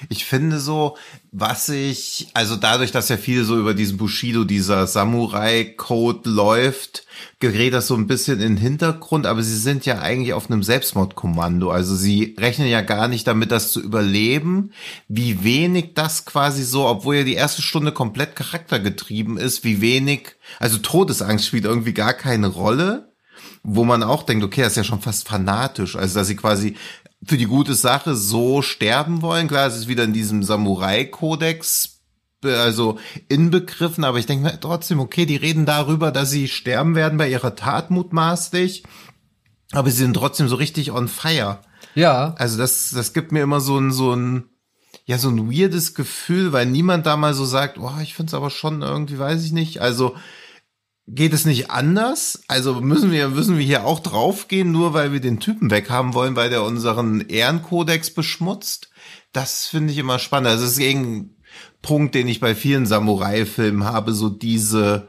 Ich finde so, was ich, also dadurch, dass ja viel so über diesen Bushido, dieser Samurai-Code läuft, gerät das so ein bisschen in den Hintergrund, aber sie sind ja eigentlich auf einem Selbstmordkommando. Also sie rechnen ja gar nicht damit, das zu überleben. Wie wenig das quasi so, obwohl ja die erste Stunde komplett charaktergetrieben ist, wie wenig, also Todesangst spielt irgendwie gar keine Rolle wo man auch denkt, okay, das ist ja schon fast fanatisch, also dass sie quasi für die gute Sache so sterben wollen. Klar, es ist wieder in diesem Samurai-Kodex also inbegriffen, aber ich denke mir trotzdem, okay, die reden darüber, dass sie sterben werden bei ihrer Tat mutmaßlich, aber sie sind trotzdem so richtig on fire. Ja. Also das, das gibt mir immer so ein, so ein, ja, so ein weirdes Gefühl, weil niemand da mal so sagt, oh, ich find's aber schon irgendwie, weiß ich nicht. Also, Geht es nicht anders? Also müssen wir, müssen wir hier auch draufgehen, nur weil wir den Typen weghaben wollen, weil der unseren Ehrenkodex beschmutzt? Das finde ich immer spannend. Also das ist ein Punkt, den ich bei vielen Samurai-Filmen habe, so diese,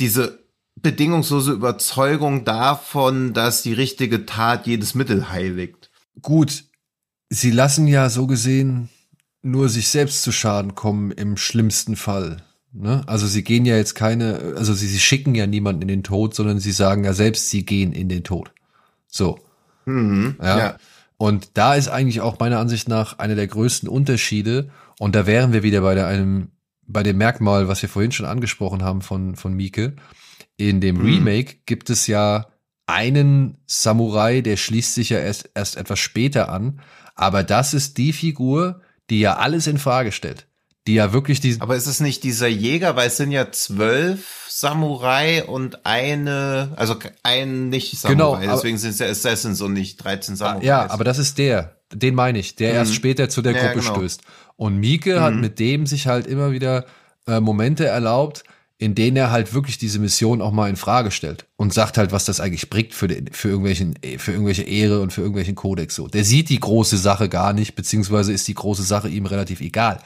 diese bedingungslose Überzeugung davon, dass die richtige Tat jedes Mittel heiligt. Gut, sie lassen ja so gesehen nur sich selbst zu Schaden kommen im schlimmsten Fall. Ne? Also sie gehen ja jetzt keine, also sie, sie schicken ja niemanden in den Tod, sondern sie sagen ja selbst, sie gehen in den Tod. So. Mhm, Ja. ja. Und da ist eigentlich auch meiner Ansicht nach einer der größten Unterschiede. Und da wären wir wieder bei der, einem, bei dem Merkmal, was wir vorhin schon angesprochen haben von, von Mieke. In dem Mhm. Remake gibt es ja einen Samurai, der schließt sich ja erst, erst etwas später an. Aber das ist die Figur, die ja alles in Frage stellt. Die ja wirklich diesen, Aber ist es nicht dieser Jäger, weil es sind ja zwölf Samurai und eine, also ein Nicht-Samurai, Genau, aber- deswegen sind es ja Assassins und nicht 13 Samurai. Ja, aber das ist der, den meine ich, der erst später zu der Mhm. Ja, Gruppe genau. stößt. Und Mieke hat mit dem sich halt immer wieder äh, Momente erlaubt, in denen er halt wirklich diese Mission auch mal in Frage stellt und sagt halt, was das eigentlich bringt für, den, für, irgendwelchen, für irgendwelche Ehre und für irgendwelchen Kodex so. Der sieht die große Sache gar nicht, beziehungsweise ist die große Sache ihm relativ egal.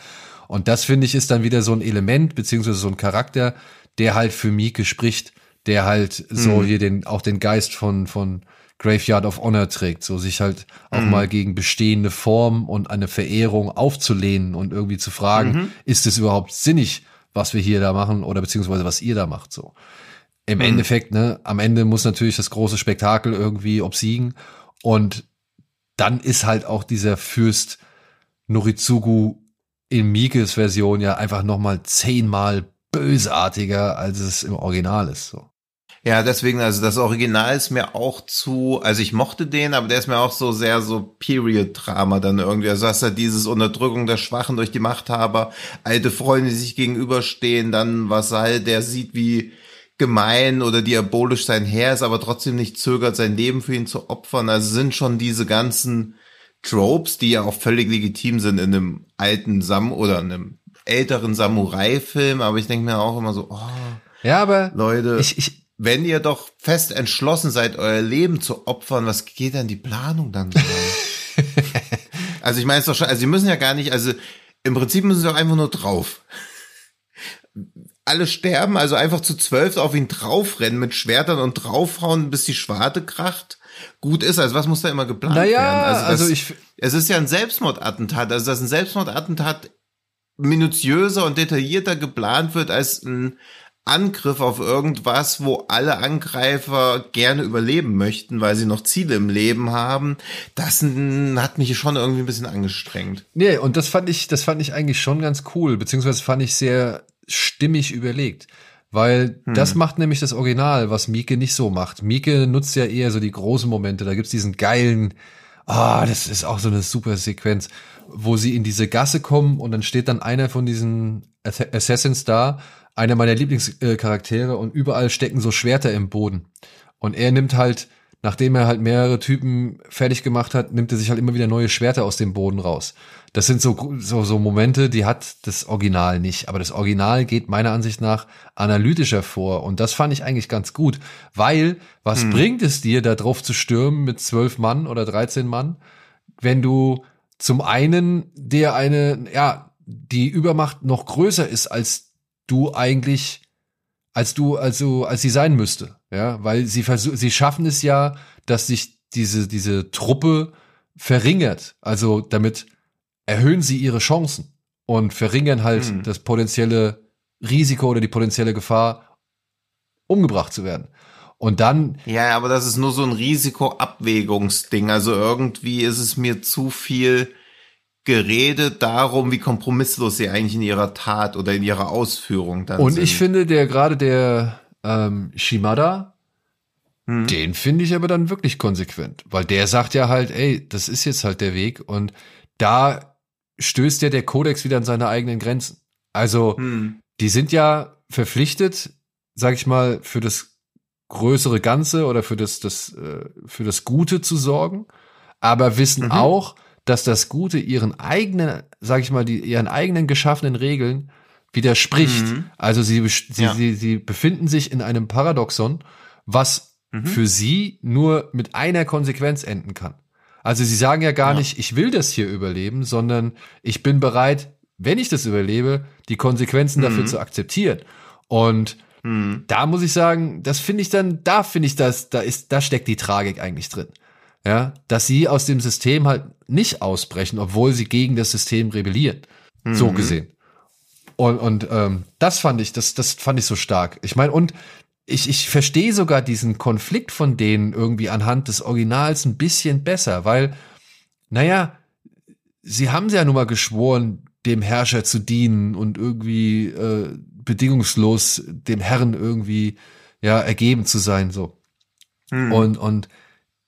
Und das finde ich ist dann wieder so ein Element, beziehungsweise so ein Charakter, der halt für Mieke spricht, der halt so Mhm. hier den, auch den Geist von, von Graveyard of Honor trägt, so sich halt auch Mhm. mal gegen bestehende Formen und eine Verehrung aufzulehnen und irgendwie zu fragen, Mhm. ist es überhaupt sinnig, was wir hier da machen oder beziehungsweise was ihr da macht, so. Im Mhm. Endeffekt, ne, am Ende muss natürlich das große Spektakel irgendwie obsiegen und dann ist halt auch dieser Fürst Norizugu in Mikes Version ja einfach nochmal zehnmal bösartiger, als es im Original ist, so. Ja, deswegen, also das Original ist mir auch zu, also ich mochte den, aber der ist mir auch so sehr so Period-Drama dann irgendwie. Also hast du halt dieses Unterdrückung der Schwachen durch die Machthaber, alte Freunde, die sich gegenüberstehen, dann Vasall, der sieht, wie gemein oder diabolisch sein Herr ist, aber trotzdem nicht zögert, sein Leben für ihn zu opfern. Also sind schon diese ganzen Tropes, die ja auch völlig legitim sind in einem alten Sam oder einem älteren Samurai-Film, aber ich denke mir auch immer so, oh, Ja, aber Leute, ich, ich, wenn ihr doch fest entschlossen seid, euer Leben zu opfern, was geht denn die Planung dann so? [LAUGHS] also ich meine es doch schon, also sie müssen ja gar nicht, also im Prinzip müssen sie doch einfach nur drauf. Alle sterben, also einfach zu zwölf auf ihn draufrennen mit Schwertern und draufhauen, bis die Schwarte kracht. Gut ist, also was muss da immer geplant Naja, werden? das, also ich- es ist ja ein Selbstmordattentat, also dass ein Selbstmordattentat minutiöser und detaillierter geplant wird als ein Angriff auf irgendwas, wo alle Angreifer gerne überleben möchten, weil sie noch Ziele im Leben haben, das hat mich schon irgendwie ein bisschen angestrengt. nee, und das fand ich, das fand ich eigentlich schon ganz cool, beziehungsweise fand ich sehr stimmig überlegt. Weil das macht nämlich das Original, was Mieke nicht so macht. Mieke nutzt ja eher so die großen Momente. Da gibt's diesen geilen, ah, das ist auch so eine super Sequenz, wo sie in diese Gasse kommen und dann steht dann einer von diesen Ass- Assassins da, einer meiner Lieblingscharaktere und überall stecken so Schwerter im Boden. Und er nimmt halt, nachdem er halt mehrere Typen fertig gemacht hat, nimmt er sich halt immer wieder neue Schwerter aus dem Boden raus. Das sind so, so, so Momente, die hat das Original nicht. Aber das Original geht meiner Ansicht nach analytischer vor. Und das fand ich eigentlich ganz gut. Weil, was bringt es dir, da drauf zu stürmen mit zwölf Mann oder 13 Mann, wenn du zum einen dir eine, ja, die Übermacht noch größer ist, als du eigentlich, als du, also, als sie sein müsste. Ja, weil sie versuchen, sie schaffen es ja, dass sich diese, diese Truppe verringert. Also damit erhöhen sie ihre Chancen und verringern halt Hm. das potenzielle Risiko oder die potenzielle Gefahr, umgebracht zu werden. Und dann, Ja, aber das ist nur so ein Risikoabwägungsding. Also irgendwie ist es mir zu viel geredet darum, wie kompromisslos sie eigentlich in ihrer Tat oder in ihrer Ausführung dann und sind. ich finde, der gerade der ähm, Shimada, Hm. Den finde ich aber dann wirklich konsequent, weil der sagt ja halt, ey, das ist jetzt halt der Weg und da stößt ja der Kodex wieder an seine eigenen Grenzen. Also, Hm. die sind ja verpflichtet, sag ich mal, für das größere Ganze oder für das, das, äh, für das Gute zu sorgen, aber wissen Mhm. auch, dass das Gute ihren eigenen, sag ich mal, die, ihren eigenen geschaffenen Regeln widerspricht. Mhm. Also sie, sie, Ja. sie, sie befinden sich in einem Paradoxon, was Mhm. für sie nur mit einer Konsequenz enden kann. Also sie sagen ja gar Ja. nicht, ich will das hier überleben, sondern ich bin bereit, wenn ich das überlebe, die Konsequenzen dafür Mhm. zu akzeptieren. Und Hm. da muss ich sagen, das finde ich dann, da finde ich das, da ist, da steckt die Tragik eigentlich drin. Ja, dass sie aus dem System halt nicht ausbrechen, obwohl sie gegen das System rebellieren. So Mhm. gesehen. Und, und ähm, das fand ich, das, das fand ich so stark. Ich meine, und ich, ich verstehe sogar diesen Konflikt von denen irgendwie anhand des Originals ein bisschen besser, weil, naja, sie haben ja nun mal geschworen, dem Herrscher zu dienen und irgendwie äh, bedingungslos dem Herrn irgendwie ja ergeben zu sein so. Hm. Und und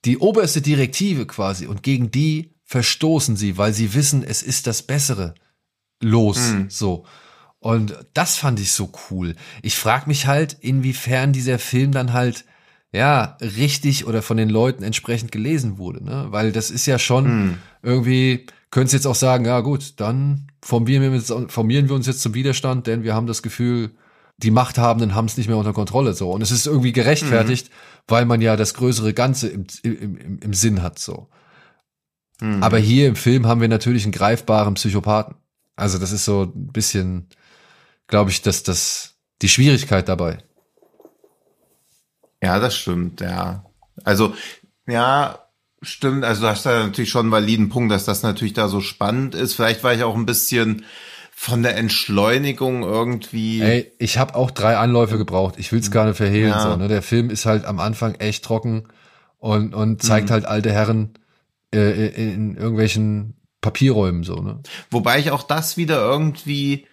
die oberste Direktive quasi und gegen die verstoßen sie, weil sie wissen, es ist das Bessere los hm. so. Und das fand ich so cool. Ich frage mich halt, inwiefern dieser Film dann halt ja richtig oder von den Leuten entsprechend gelesen wurde, ne? Weil das ist ja schon hm. irgendwie könntest jetzt auch sagen, ja gut, dann formieren wir, formieren wir uns jetzt zum Widerstand, denn wir haben das Gefühl, die Machthabenden haben es nicht mehr unter Kontrolle so und es ist irgendwie gerechtfertigt, mhm. weil man ja das größere Ganze im, im, im, im Sinn hat so. Mhm. Aber hier im Film haben wir natürlich einen greifbaren Psychopathen. Also das ist so ein bisschen, glaube ich, dass das die Schwierigkeit dabei. Ja, das stimmt, ja. Also ja, Stimmt, also du hast da natürlich schon einen validen Punkt, dass das natürlich da so spannend ist. Vielleicht war ich auch ein bisschen von der Entschleunigung irgendwie. Ey, ich habe auch drei Anläufe gebraucht. Ich will's gar nicht verhehlen. Ja. So, ne? Der Film ist halt am Anfang echt trocken und, und zeigt mhm. halt alte Herren äh, in irgendwelchen Papierräumen so. Ne? Wobei ich auch das wieder irgendwie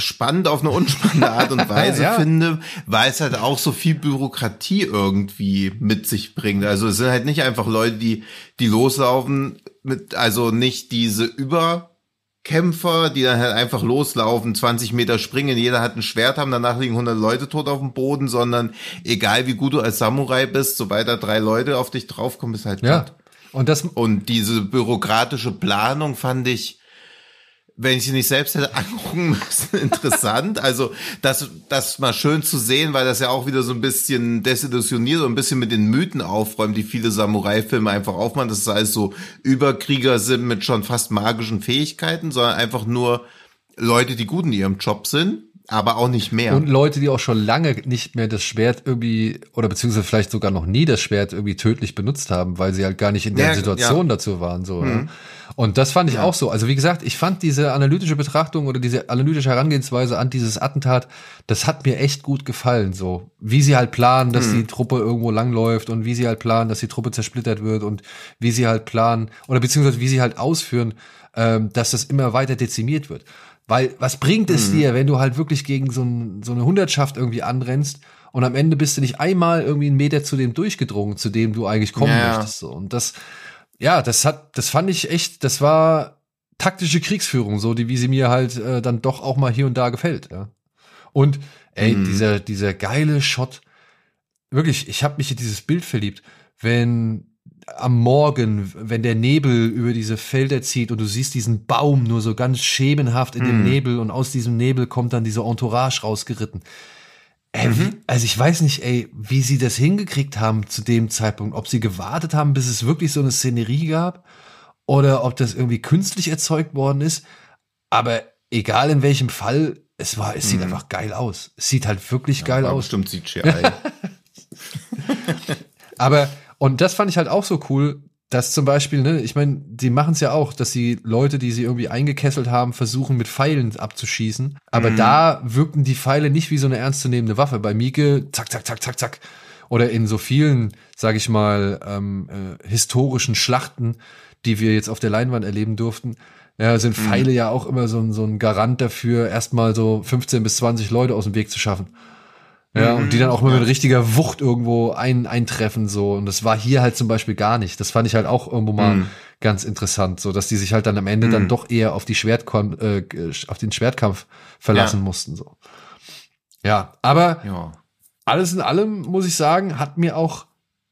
spannend auf eine unspannende Art und [LAUGHS] Weise ja. finde, weil es halt auch so viel Bürokratie irgendwie mit sich bringt. Also es sind halt nicht einfach Leute, die, die loslaufen mit, also nicht diese Überkämpfer, die dann halt einfach loslaufen, 20 Meter springen, jeder hat ein Schwert haben, danach liegen 100 Leute tot auf dem Boden, sondern egal wie gut du als Samurai bist, sobald da drei Leute auf dich draufkommen, ist halt ja. Gut. Und das, und diese bürokratische Planung fand ich, wenn ich sie nicht selbst hätte [LAUGHS] angucken müssen, interessant. Also das, das mal schön zu sehen, weil das ja auch wieder so ein bisschen desillusioniert und ein bisschen mit den Mythen aufräumt, die viele Samurai-Filme einfach aufmachen, dass es alles so Überkrieger sind mit schon fast magischen Fähigkeiten, sondern einfach nur Leute, die gut in ihrem Job sind aber auch nicht mehr. Und Leute, die auch schon lange nicht mehr das Schwert irgendwie, oder beziehungsweise vielleicht sogar noch nie das Schwert irgendwie tödlich benutzt haben, weil sie halt gar nicht in der ja, Situation ja. dazu waren. So, mhm. Und das fand ich ja. auch so. Also wie gesagt, ich fand diese analytische Betrachtung oder diese analytische Herangehensweise an dieses Attentat, das hat mir echt gut gefallen. So, wie sie halt planen, dass mhm. die Truppe irgendwo langläuft und wie sie halt planen, dass die Truppe zersplittert wird und wie sie halt planen, oder beziehungsweise wie sie halt ausführen, ähm, dass das immer weiter dezimiert wird. Weil was bringt es mhm. dir, wenn du halt wirklich gegen so, ein, so eine Hundertschaft irgendwie anrennst und am Ende bist du nicht einmal irgendwie einen Meter zu dem durchgedrungen, zu dem du eigentlich kommen ja. möchtest. So. Und das, ja, das hat, das fand ich echt, das war taktische Kriegsführung, so die wie sie mir halt äh, dann doch auch mal hier und da gefällt. Ja. Und ey, mhm. dieser dieser geile Shot, wirklich, ich habe mich in dieses Bild verliebt, wenn am Morgen, wenn der Nebel über diese Felder zieht und du siehst diesen Baum nur so ganz schemenhaft in mm. dem mhm. Nebel und aus diesem Nebel kommt dann diese Entourage rausgeritten. Ey, mhm. wie, also ich weiß nicht, ey, wie sie das hingekriegt haben zu dem Zeitpunkt, ob sie gewartet haben, bis es wirklich so eine Szenerie gab oder ob das irgendwie künstlich erzeugt worden ist. Aber egal in welchem Fall, es war, es sieht mhm. einfach geil aus. Es sieht halt wirklich ja, geil aus. Bestimmt CGI. [LAUGHS] [LAUGHS] Aber und das fand ich halt auch so cool, dass zum Beispiel, ne, ich meine, die machen es ja auch, dass sie Leute, die sie irgendwie eingekesselt haben, versuchen mit Pfeilen abzuschießen. Aber mhm. da wirken die Pfeile nicht wie so eine ernstzunehmende Waffe. Bei Mieke, zack, zack, zack, zack, zack. Oder in so vielen, sage ich mal, ähm, äh, historischen Schlachten, die wir jetzt auf der Leinwand erleben durften, ja, sind mhm. Pfeile mhm. ja auch immer so ein, so ein Garant dafür, erstmal so 15 bis 20 Leute aus dem Weg zu schaffen. Ja, mhm. und die dann auch mal mit richtiger Wucht irgendwo ein, eintreffen, so. Und das war hier halt zum Beispiel gar nicht. Das fand ich halt auch irgendwo mal mhm. ganz interessant, so, dass die sich halt dann am Ende mhm. dann doch eher auf die Schwertkon äh, auf den Schwertkampf verlassen ja. mussten, so. Ja, aber ja. alles in allem muss ich sagen, hat mir auch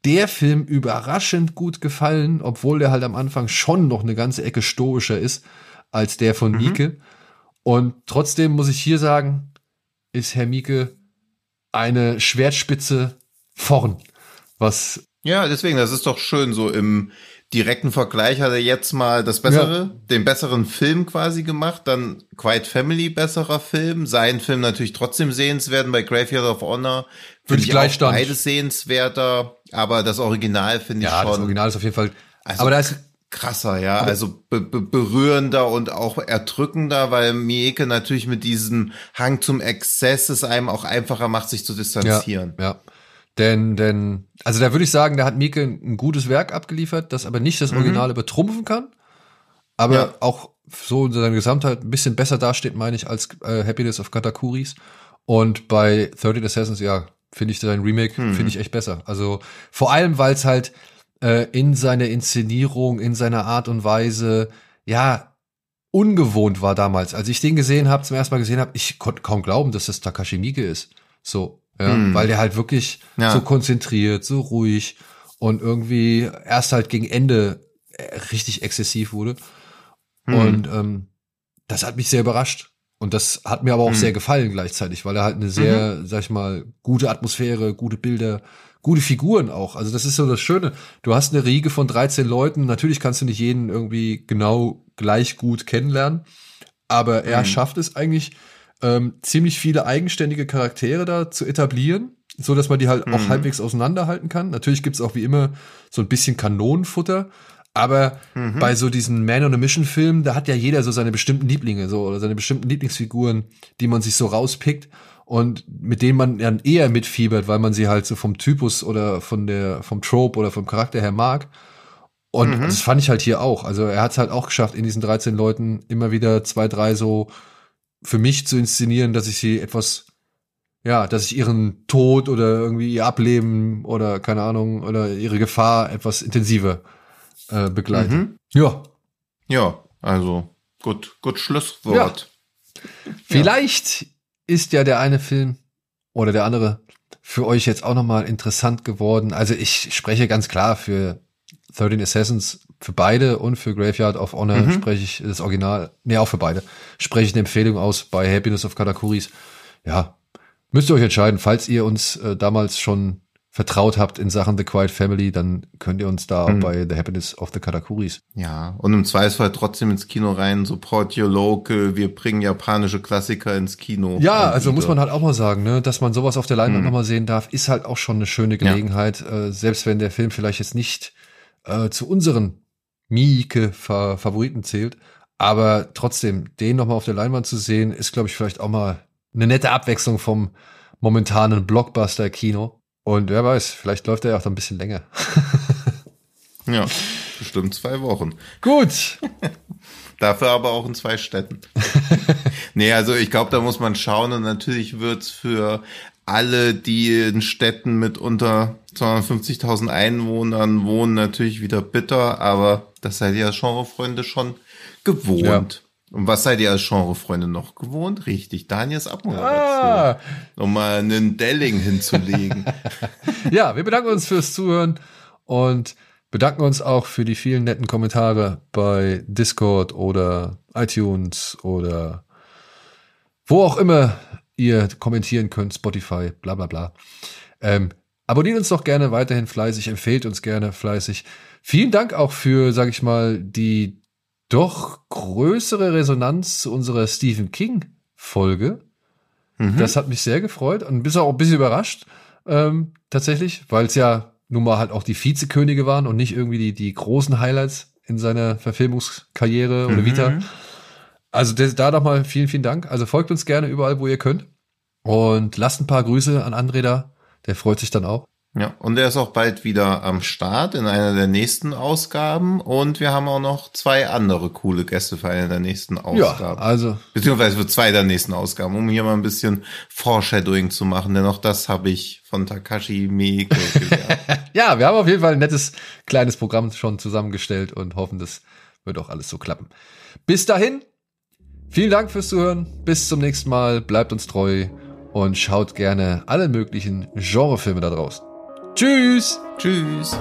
der Film überraschend gut gefallen, obwohl der halt am Anfang schon noch eine ganze Ecke stoischer ist als der von mhm. Mieke. Und trotzdem muss ich hier sagen, ist Herr Mieke eine Schwertspitze vorn. Was. Ja, deswegen, das ist doch schön, so im direkten Vergleich hat er jetzt mal das bessere, ja. den besseren Film quasi gemacht, dann Quiet Family besserer Film, sein Film natürlich trotzdem sehenswert, bei Graveyard of Honor finde ich Gleichstand. auch beides sehenswerter, aber das Original finde ich ja, schon. Ja, das Original ist auf jeden Fall, also, aber da ist, krasser, ja, also be be berührender und auch erdrückender, weil Mieke natürlich mit diesem Hang zum Exzess es einem auch einfacher macht, sich zu distanzieren. Ja, ja. Denn, denn, also da würde ich sagen, da hat Mieke ein gutes Werk abgeliefert, das aber nicht das Original mhm. übertrumpfen kann, aber ja. auch so in seiner Gesamtheit ein bisschen besser dasteht, meine ich, als äh, Happiness of Katakuris. Und bei 13 Assassins, ja, finde ich sein Remake, mhm. finde ich echt besser. Also vor allem, weil es halt äh, in seiner Inszenierung, in seiner Art und Weise, ja, ungewohnt war damals. Als ich den gesehen habe, zum ersten Mal gesehen habe, ich konnte kaum glauben, dass das Takashi Miike ist. So, ja, mm. weil der halt wirklich ja. so konzentriert, so ruhig und irgendwie erst halt gegen Ende äh, richtig exzessiv wurde. Mm. Und ähm, das hat mich sehr überrascht. Und das hat mir aber auch mm. sehr gefallen gleichzeitig, weil er halt eine sehr, mhm. sag ich mal, gute Atmosphäre, gute Bilder, gute Figuren auch. Also das ist so das Schöne. Du hast eine Riege von 13 Leuten. Natürlich kannst du nicht jeden irgendwie genau gleich gut kennenlernen. Aber er mhm. schafft es eigentlich, ähm, ziemlich viele eigenständige Charaktere da zu etablieren, so dass man die halt mhm. auch halbwegs auseinanderhalten kann. Natürlich gibt's auch wie immer so ein bisschen Kanonenfutter. Aber mhm. bei so diesen Man on a Mission Filmen, da hat ja jeder so seine bestimmten Lieblinge, so, oder seine bestimmten Lieblingsfiguren, die man sich so rauspickt und mit denen man dann eher mitfiebert, weil man sie halt so vom Typus oder von der, vom Trope oder vom Charakter her mag. Und mhm. das fand ich halt hier auch. Also er hat es halt auch geschafft, in diesen 13 Leuten immer wieder zwei, drei so für mich zu inszenieren, dass ich sie etwas, ja, dass ich ihren Tod oder irgendwie ihr Ableben oder keine Ahnung oder ihre Gefahr etwas intensiver äh, begleite. Mhm. Ja. Ja, also gut, gut Schlusswort. Ja. Vielleicht ist ja der eine Film oder der andere für euch jetzt auch nochmal interessant geworden. Also ich spreche ganz klar für 13 Assassins, für beide und für Graveyard of Honor mhm. spreche ich das Original, nee, auch für beide, spreche ich eine Empfehlung aus bei Happiness of Katakuris. Ja, müsst ihr euch entscheiden, falls ihr uns äh, damals schon vertraut habt in Sachen The Quiet Family, dann könnt ihr uns da mhm. bei The Happiness of the Katakuris. Ja, und im Zweifelsfall trotzdem ins Kino rein, support your local, wir bringen japanische Klassiker ins Kino. Ja, also wieder. muss man halt auch mal sagen, ne, dass man sowas auf der Leinwand mhm. nochmal sehen darf, ist halt auch schon eine schöne Gelegenheit, ja. äh, selbst wenn der Film vielleicht jetzt nicht äh, zu unseren Mieke-Favoriten zählt, aber trotzdem, den nochmal auf der Leinwand zu sehen, ist, glaube ich, vielleicht auch mal eine nette Abwechslung vom momentanen Blockbuster-Kino. Und wer weiß, vielleicht läuft er ja auch ein bisschen länger. [LAUGHS] ja, bestimmt zwei Wochen. Gut. [LAUGHS] Dafür aber auch in zwei Städten. [LAUGHS] nee, also ich glaube, da muss man schauen und natürlich wird's für alle, die in Städten mit unter 250.000 Einwohnern wohnen, natürlich wieder bitter, aber das seid ihr als Genrefreunde schon gewohnt. Ja. Und was seid ihr als Genrefreunde noch gewohnt? Richtig, Daniels Abmoderation. Ah. Um mal einen Delling hinzulegen. [LAUGHS] [LAUGHS] ja, wir bedanken uns fürs Zuhören und bedanken uns auch für die vielen netten Kommentare bei Discord oder iTunes oder wo auch immer ihr kommentieren könnt, Spotify, bla bla bla. Ähm, abonniert uns doch gerne weiterhin fleißig, empfehlt uns gerne fleißig. Vielen Dank auch für, sag ich mal, die doch größere Resonanz zu unserer Stephen King Folge. Mhm. Das hat mich sehr gefreut und bin auch ein bisschen überrascht, ähm, tatsächlich, weil es ja nun mal halt auch die Vizekönige waren und nicht irgendwie die, die großen Highlights in seiner Verfilmungskarriere oder mhm. Vita. Also das, da doch mal vielen, vielen Dank. Also folgt uns gerne überall, wo ihr könnt. Und lasst ein paar Grüße an André da. Der freut sich dann auch. Ja, und er ist auch bald wieder am Start in einer der nächsten Ausgaben. Und wir haben auch noch zwei andere coole Gäste für eine der nächsten Ausgaben. Ja, also. Beziehungsweise für zwei der nächsten Ausgaben, um hier mal ein bisschen Foreshadowing zu machen, denn auch das habe ich von Takashi Miike [LAUGHS] gelernt. ja, wir haben auf jeden Fall ein nettes kleines Programm schon zusammengestellt und hoffen, das wird auch alles so klappen. Bis dahin, vielen Dank fürs Zuhören. Bis zum nächsten Mal. Bleibt uns treu und schaut gerne alle möglichen Genrefilme da draußen. Tschüss. Tschüss.